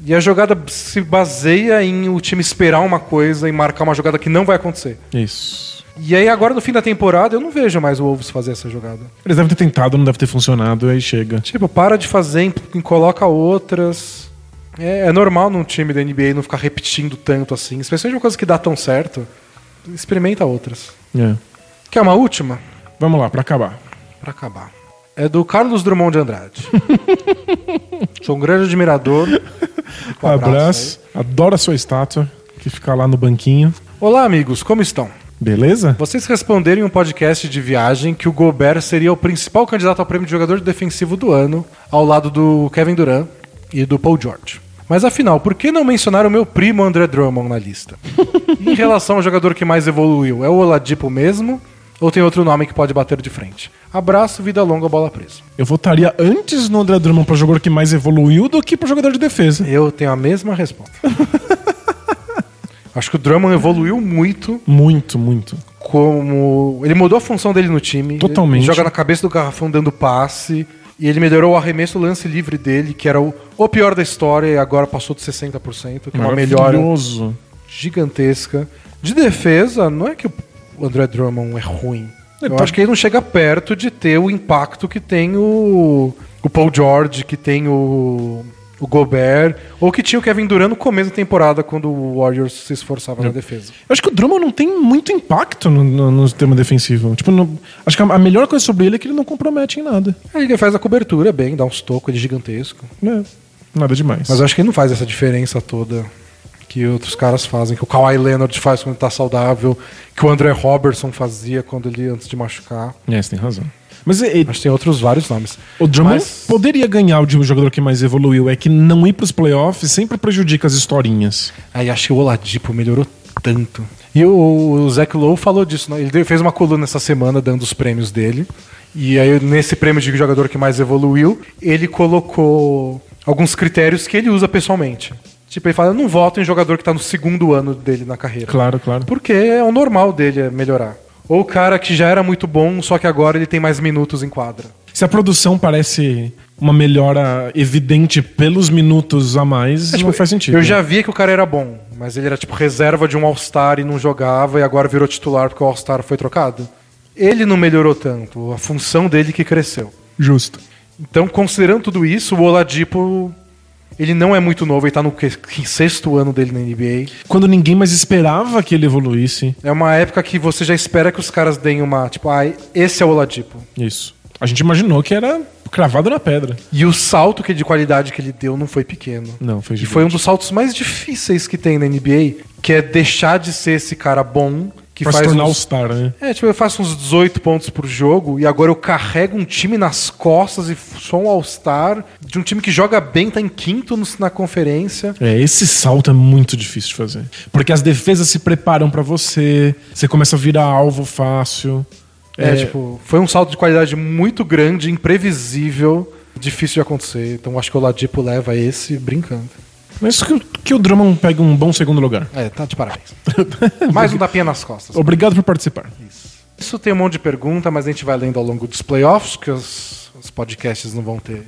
E a jogada se baseia em o time esperar uma coisa e marcar uma jogada que não vai acontecer. Isso. E aí agora no fim da temporada eu não vejo mais o Wolves fazer essa jogada. Eles devem ter tentado, não deve ter funcionado, aí chega. Tipo, para de fazer, em- coloca outras. É, é normal num time da NBA não ficar repetindo tanto assim, especialmente uma coisa que dá tão certo. Experimenta outras. É. Quer uma última? Vamos lá, pra acabar. Pra acabar. É do Carlos Drummond de Andrade. Sou um grande admirador. Um abraço. Adoro a sua estátua, que fica lá no banquinho. Olá, amigos, como estão? Beleza? Vocês responderam em um podcast de viagem que o Gobert seria o principal candidato ao prêmio de jogador defensivo do ano, ao lado do Kevin Durant e do Paul George. Mas afinal, por que não mencionar o meu primo André Drummond na lista? Em relação ao jogador que mais evoluiu, é o Oladipo mesmo? Ou tem outro nome que pode bater de frente? Abraço, vida longa, bola presa. Eu votaria antes no André Drummond pra jogador que mais evoluiu do que pro jogador de defesa. Eu tenho a mesma resposta. Acho que o Drummond evoluiu muito Muito, muito. como. Ele mudou a função dele no time. Totalmente. Ele joga na cabeça do garrafão dando passe. E ele melhorou o arremesso lance livre dele, que era o, o pior da história, e agora passou de 60%, que é uma melhora gigantesca. De defesa, não é que o André Drummond é ruim. É, Eu tá- acho que ele não chega perto de ter o impacto que tem o, o Paul George, que tem o, o Gobert, ou que tinha o Kevin Durant no começo da temporada, quando o Warriors se esforçava na defesa. Eu acho que o Drummond não tem muito impacto no, no, no sistema defensivo. Tipo, não- acho que a, a melhor coisa sobre ele é que ele não compromete em nada. Aí ele faz a cobertura bem, dá uns tocos, ele é gigantesco. né? Nada demais. Mas acho que ele não faz essa diferença toda que outros caras fazem, que o Kawhi Leonard faz quando tá saudável, que o André Robertson fazia quando ele antes de machucar. É, você tem razão. Mas e- Acho que tem outros vários nomes. o Drummond Mas- poderia ganhar o de jogador que mais evoluiu. É que não ir pros playoffs sempre prejudica as historinhas. Aí acho que o Oladipo melhorou tanto. E o, o Zach Lowe falou disso, né? Ele fez uma coluna essa semana dando os prêmios dele. E aí, nesse prêmio de jogador que mais evoluiu, ele colocou alguns critérios que ele usa pessoalmente. Tipo, ele fala, eu não voto em jogador que tá no segundo ano dele na carreira. Claro, claro. Porque é o normal dele é melhorar. Ou o cara que já era muito bom, só que agora ele tem mais minutos em quadra. Se a produção parece uma melhora evidente pelos minutos a mais, não faz sentido. É, né? tipo, Eu já via que o cara era bom, mas ele era tipo reserva de um All-Star e não jogava e agora virou titular porque o All-Star foi trocado. Ele não melhorou tanto, a função dele que cresceu. Justo. Então, considerando tudo isso, o Oladipo ele não é muito novo, ele tá no sexto ano dele na NBA. Quando ninguém mais esperava que ele evoluísse. É uma época que você já espera que os caras deem uma, tipo, ah, esse é o Oladipo. Isso. A gente imaginou que era cravado na pedra. E o salto que de qualidade que ele deu não foi pequeno. Não, foi E gigante. foi um dos saltos mais difíceis que tem na NBA, que é deixar de ser esse cara bom que pra se faz tornar uns, All-Star, né? É, tipo, eu faço uns 18 pontos por jogo e agora eu carrego um time nas costas e sou um All-Star de um time que joga bem, tá em quinto no- na conferência. É, esse salto é muito difícil de fazer. Porque as defesas se preparam pra você, você começa a virar alvo fácil. É, tipo, foi um salto de qualidade muito grande, imprevisível, difícil de acontecer. Então acho que o Ladipo leva esse brincando. Mas que, o- que o Drummond pegue um bom segundo lugar. É, tá de parabéns. Mais um tapinha nas costas. Obrigado por participar. Isso tem um monte de pergunta, mas a gente vai lendo ao longo dos playoffs, que os, os podcasts não vão ter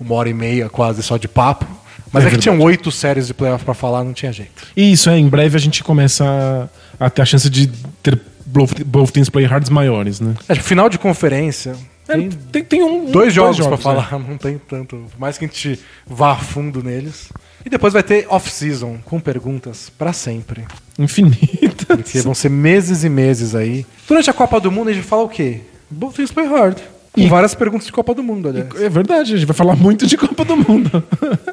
uma hora e meia quase só de papo. Mas É é, que tinham oito séries de playoff pra falar, não tinha jeito. Isso, é, em breve a gente começa a, a ter a chance de ter both, both teams play hards maiores, né? É, final de conferência, É, tem tem, tem um, dois jogos, pra né? falar, não tem tanto. Por mais que a gente vá a fundo neles. E depois vai ter off-season, com perguntas pra sempre. Infinita. Porque vão ser meses e meses aí. Durante a Copa do Mundo a gente fala o quê? Both teams play hard. Com E- várias perguntas de Copa do Mundo, aliás. É verdade, a gente vai falar muito de Copa do Mundo.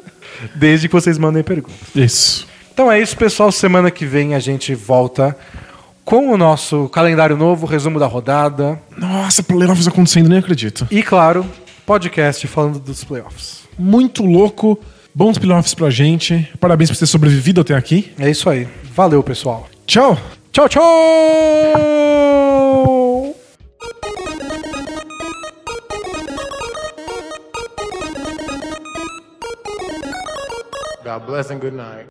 Desde que vocês mandem perguntas. Isso. Então é isso, pessoal. Semana que vem a gente volta com o nosso calendário novo, resumo da rodada Nossa, playoffs acontecendo, nem acredito. e, claro, podcast falando dos playoffs. Muito louco. Bons playoffs pra gente. Parabéns por ter sobrevivido até aqui. É isso aí. Valeu, pessoal. Tchau. Tchau, tchau! God bless and good night.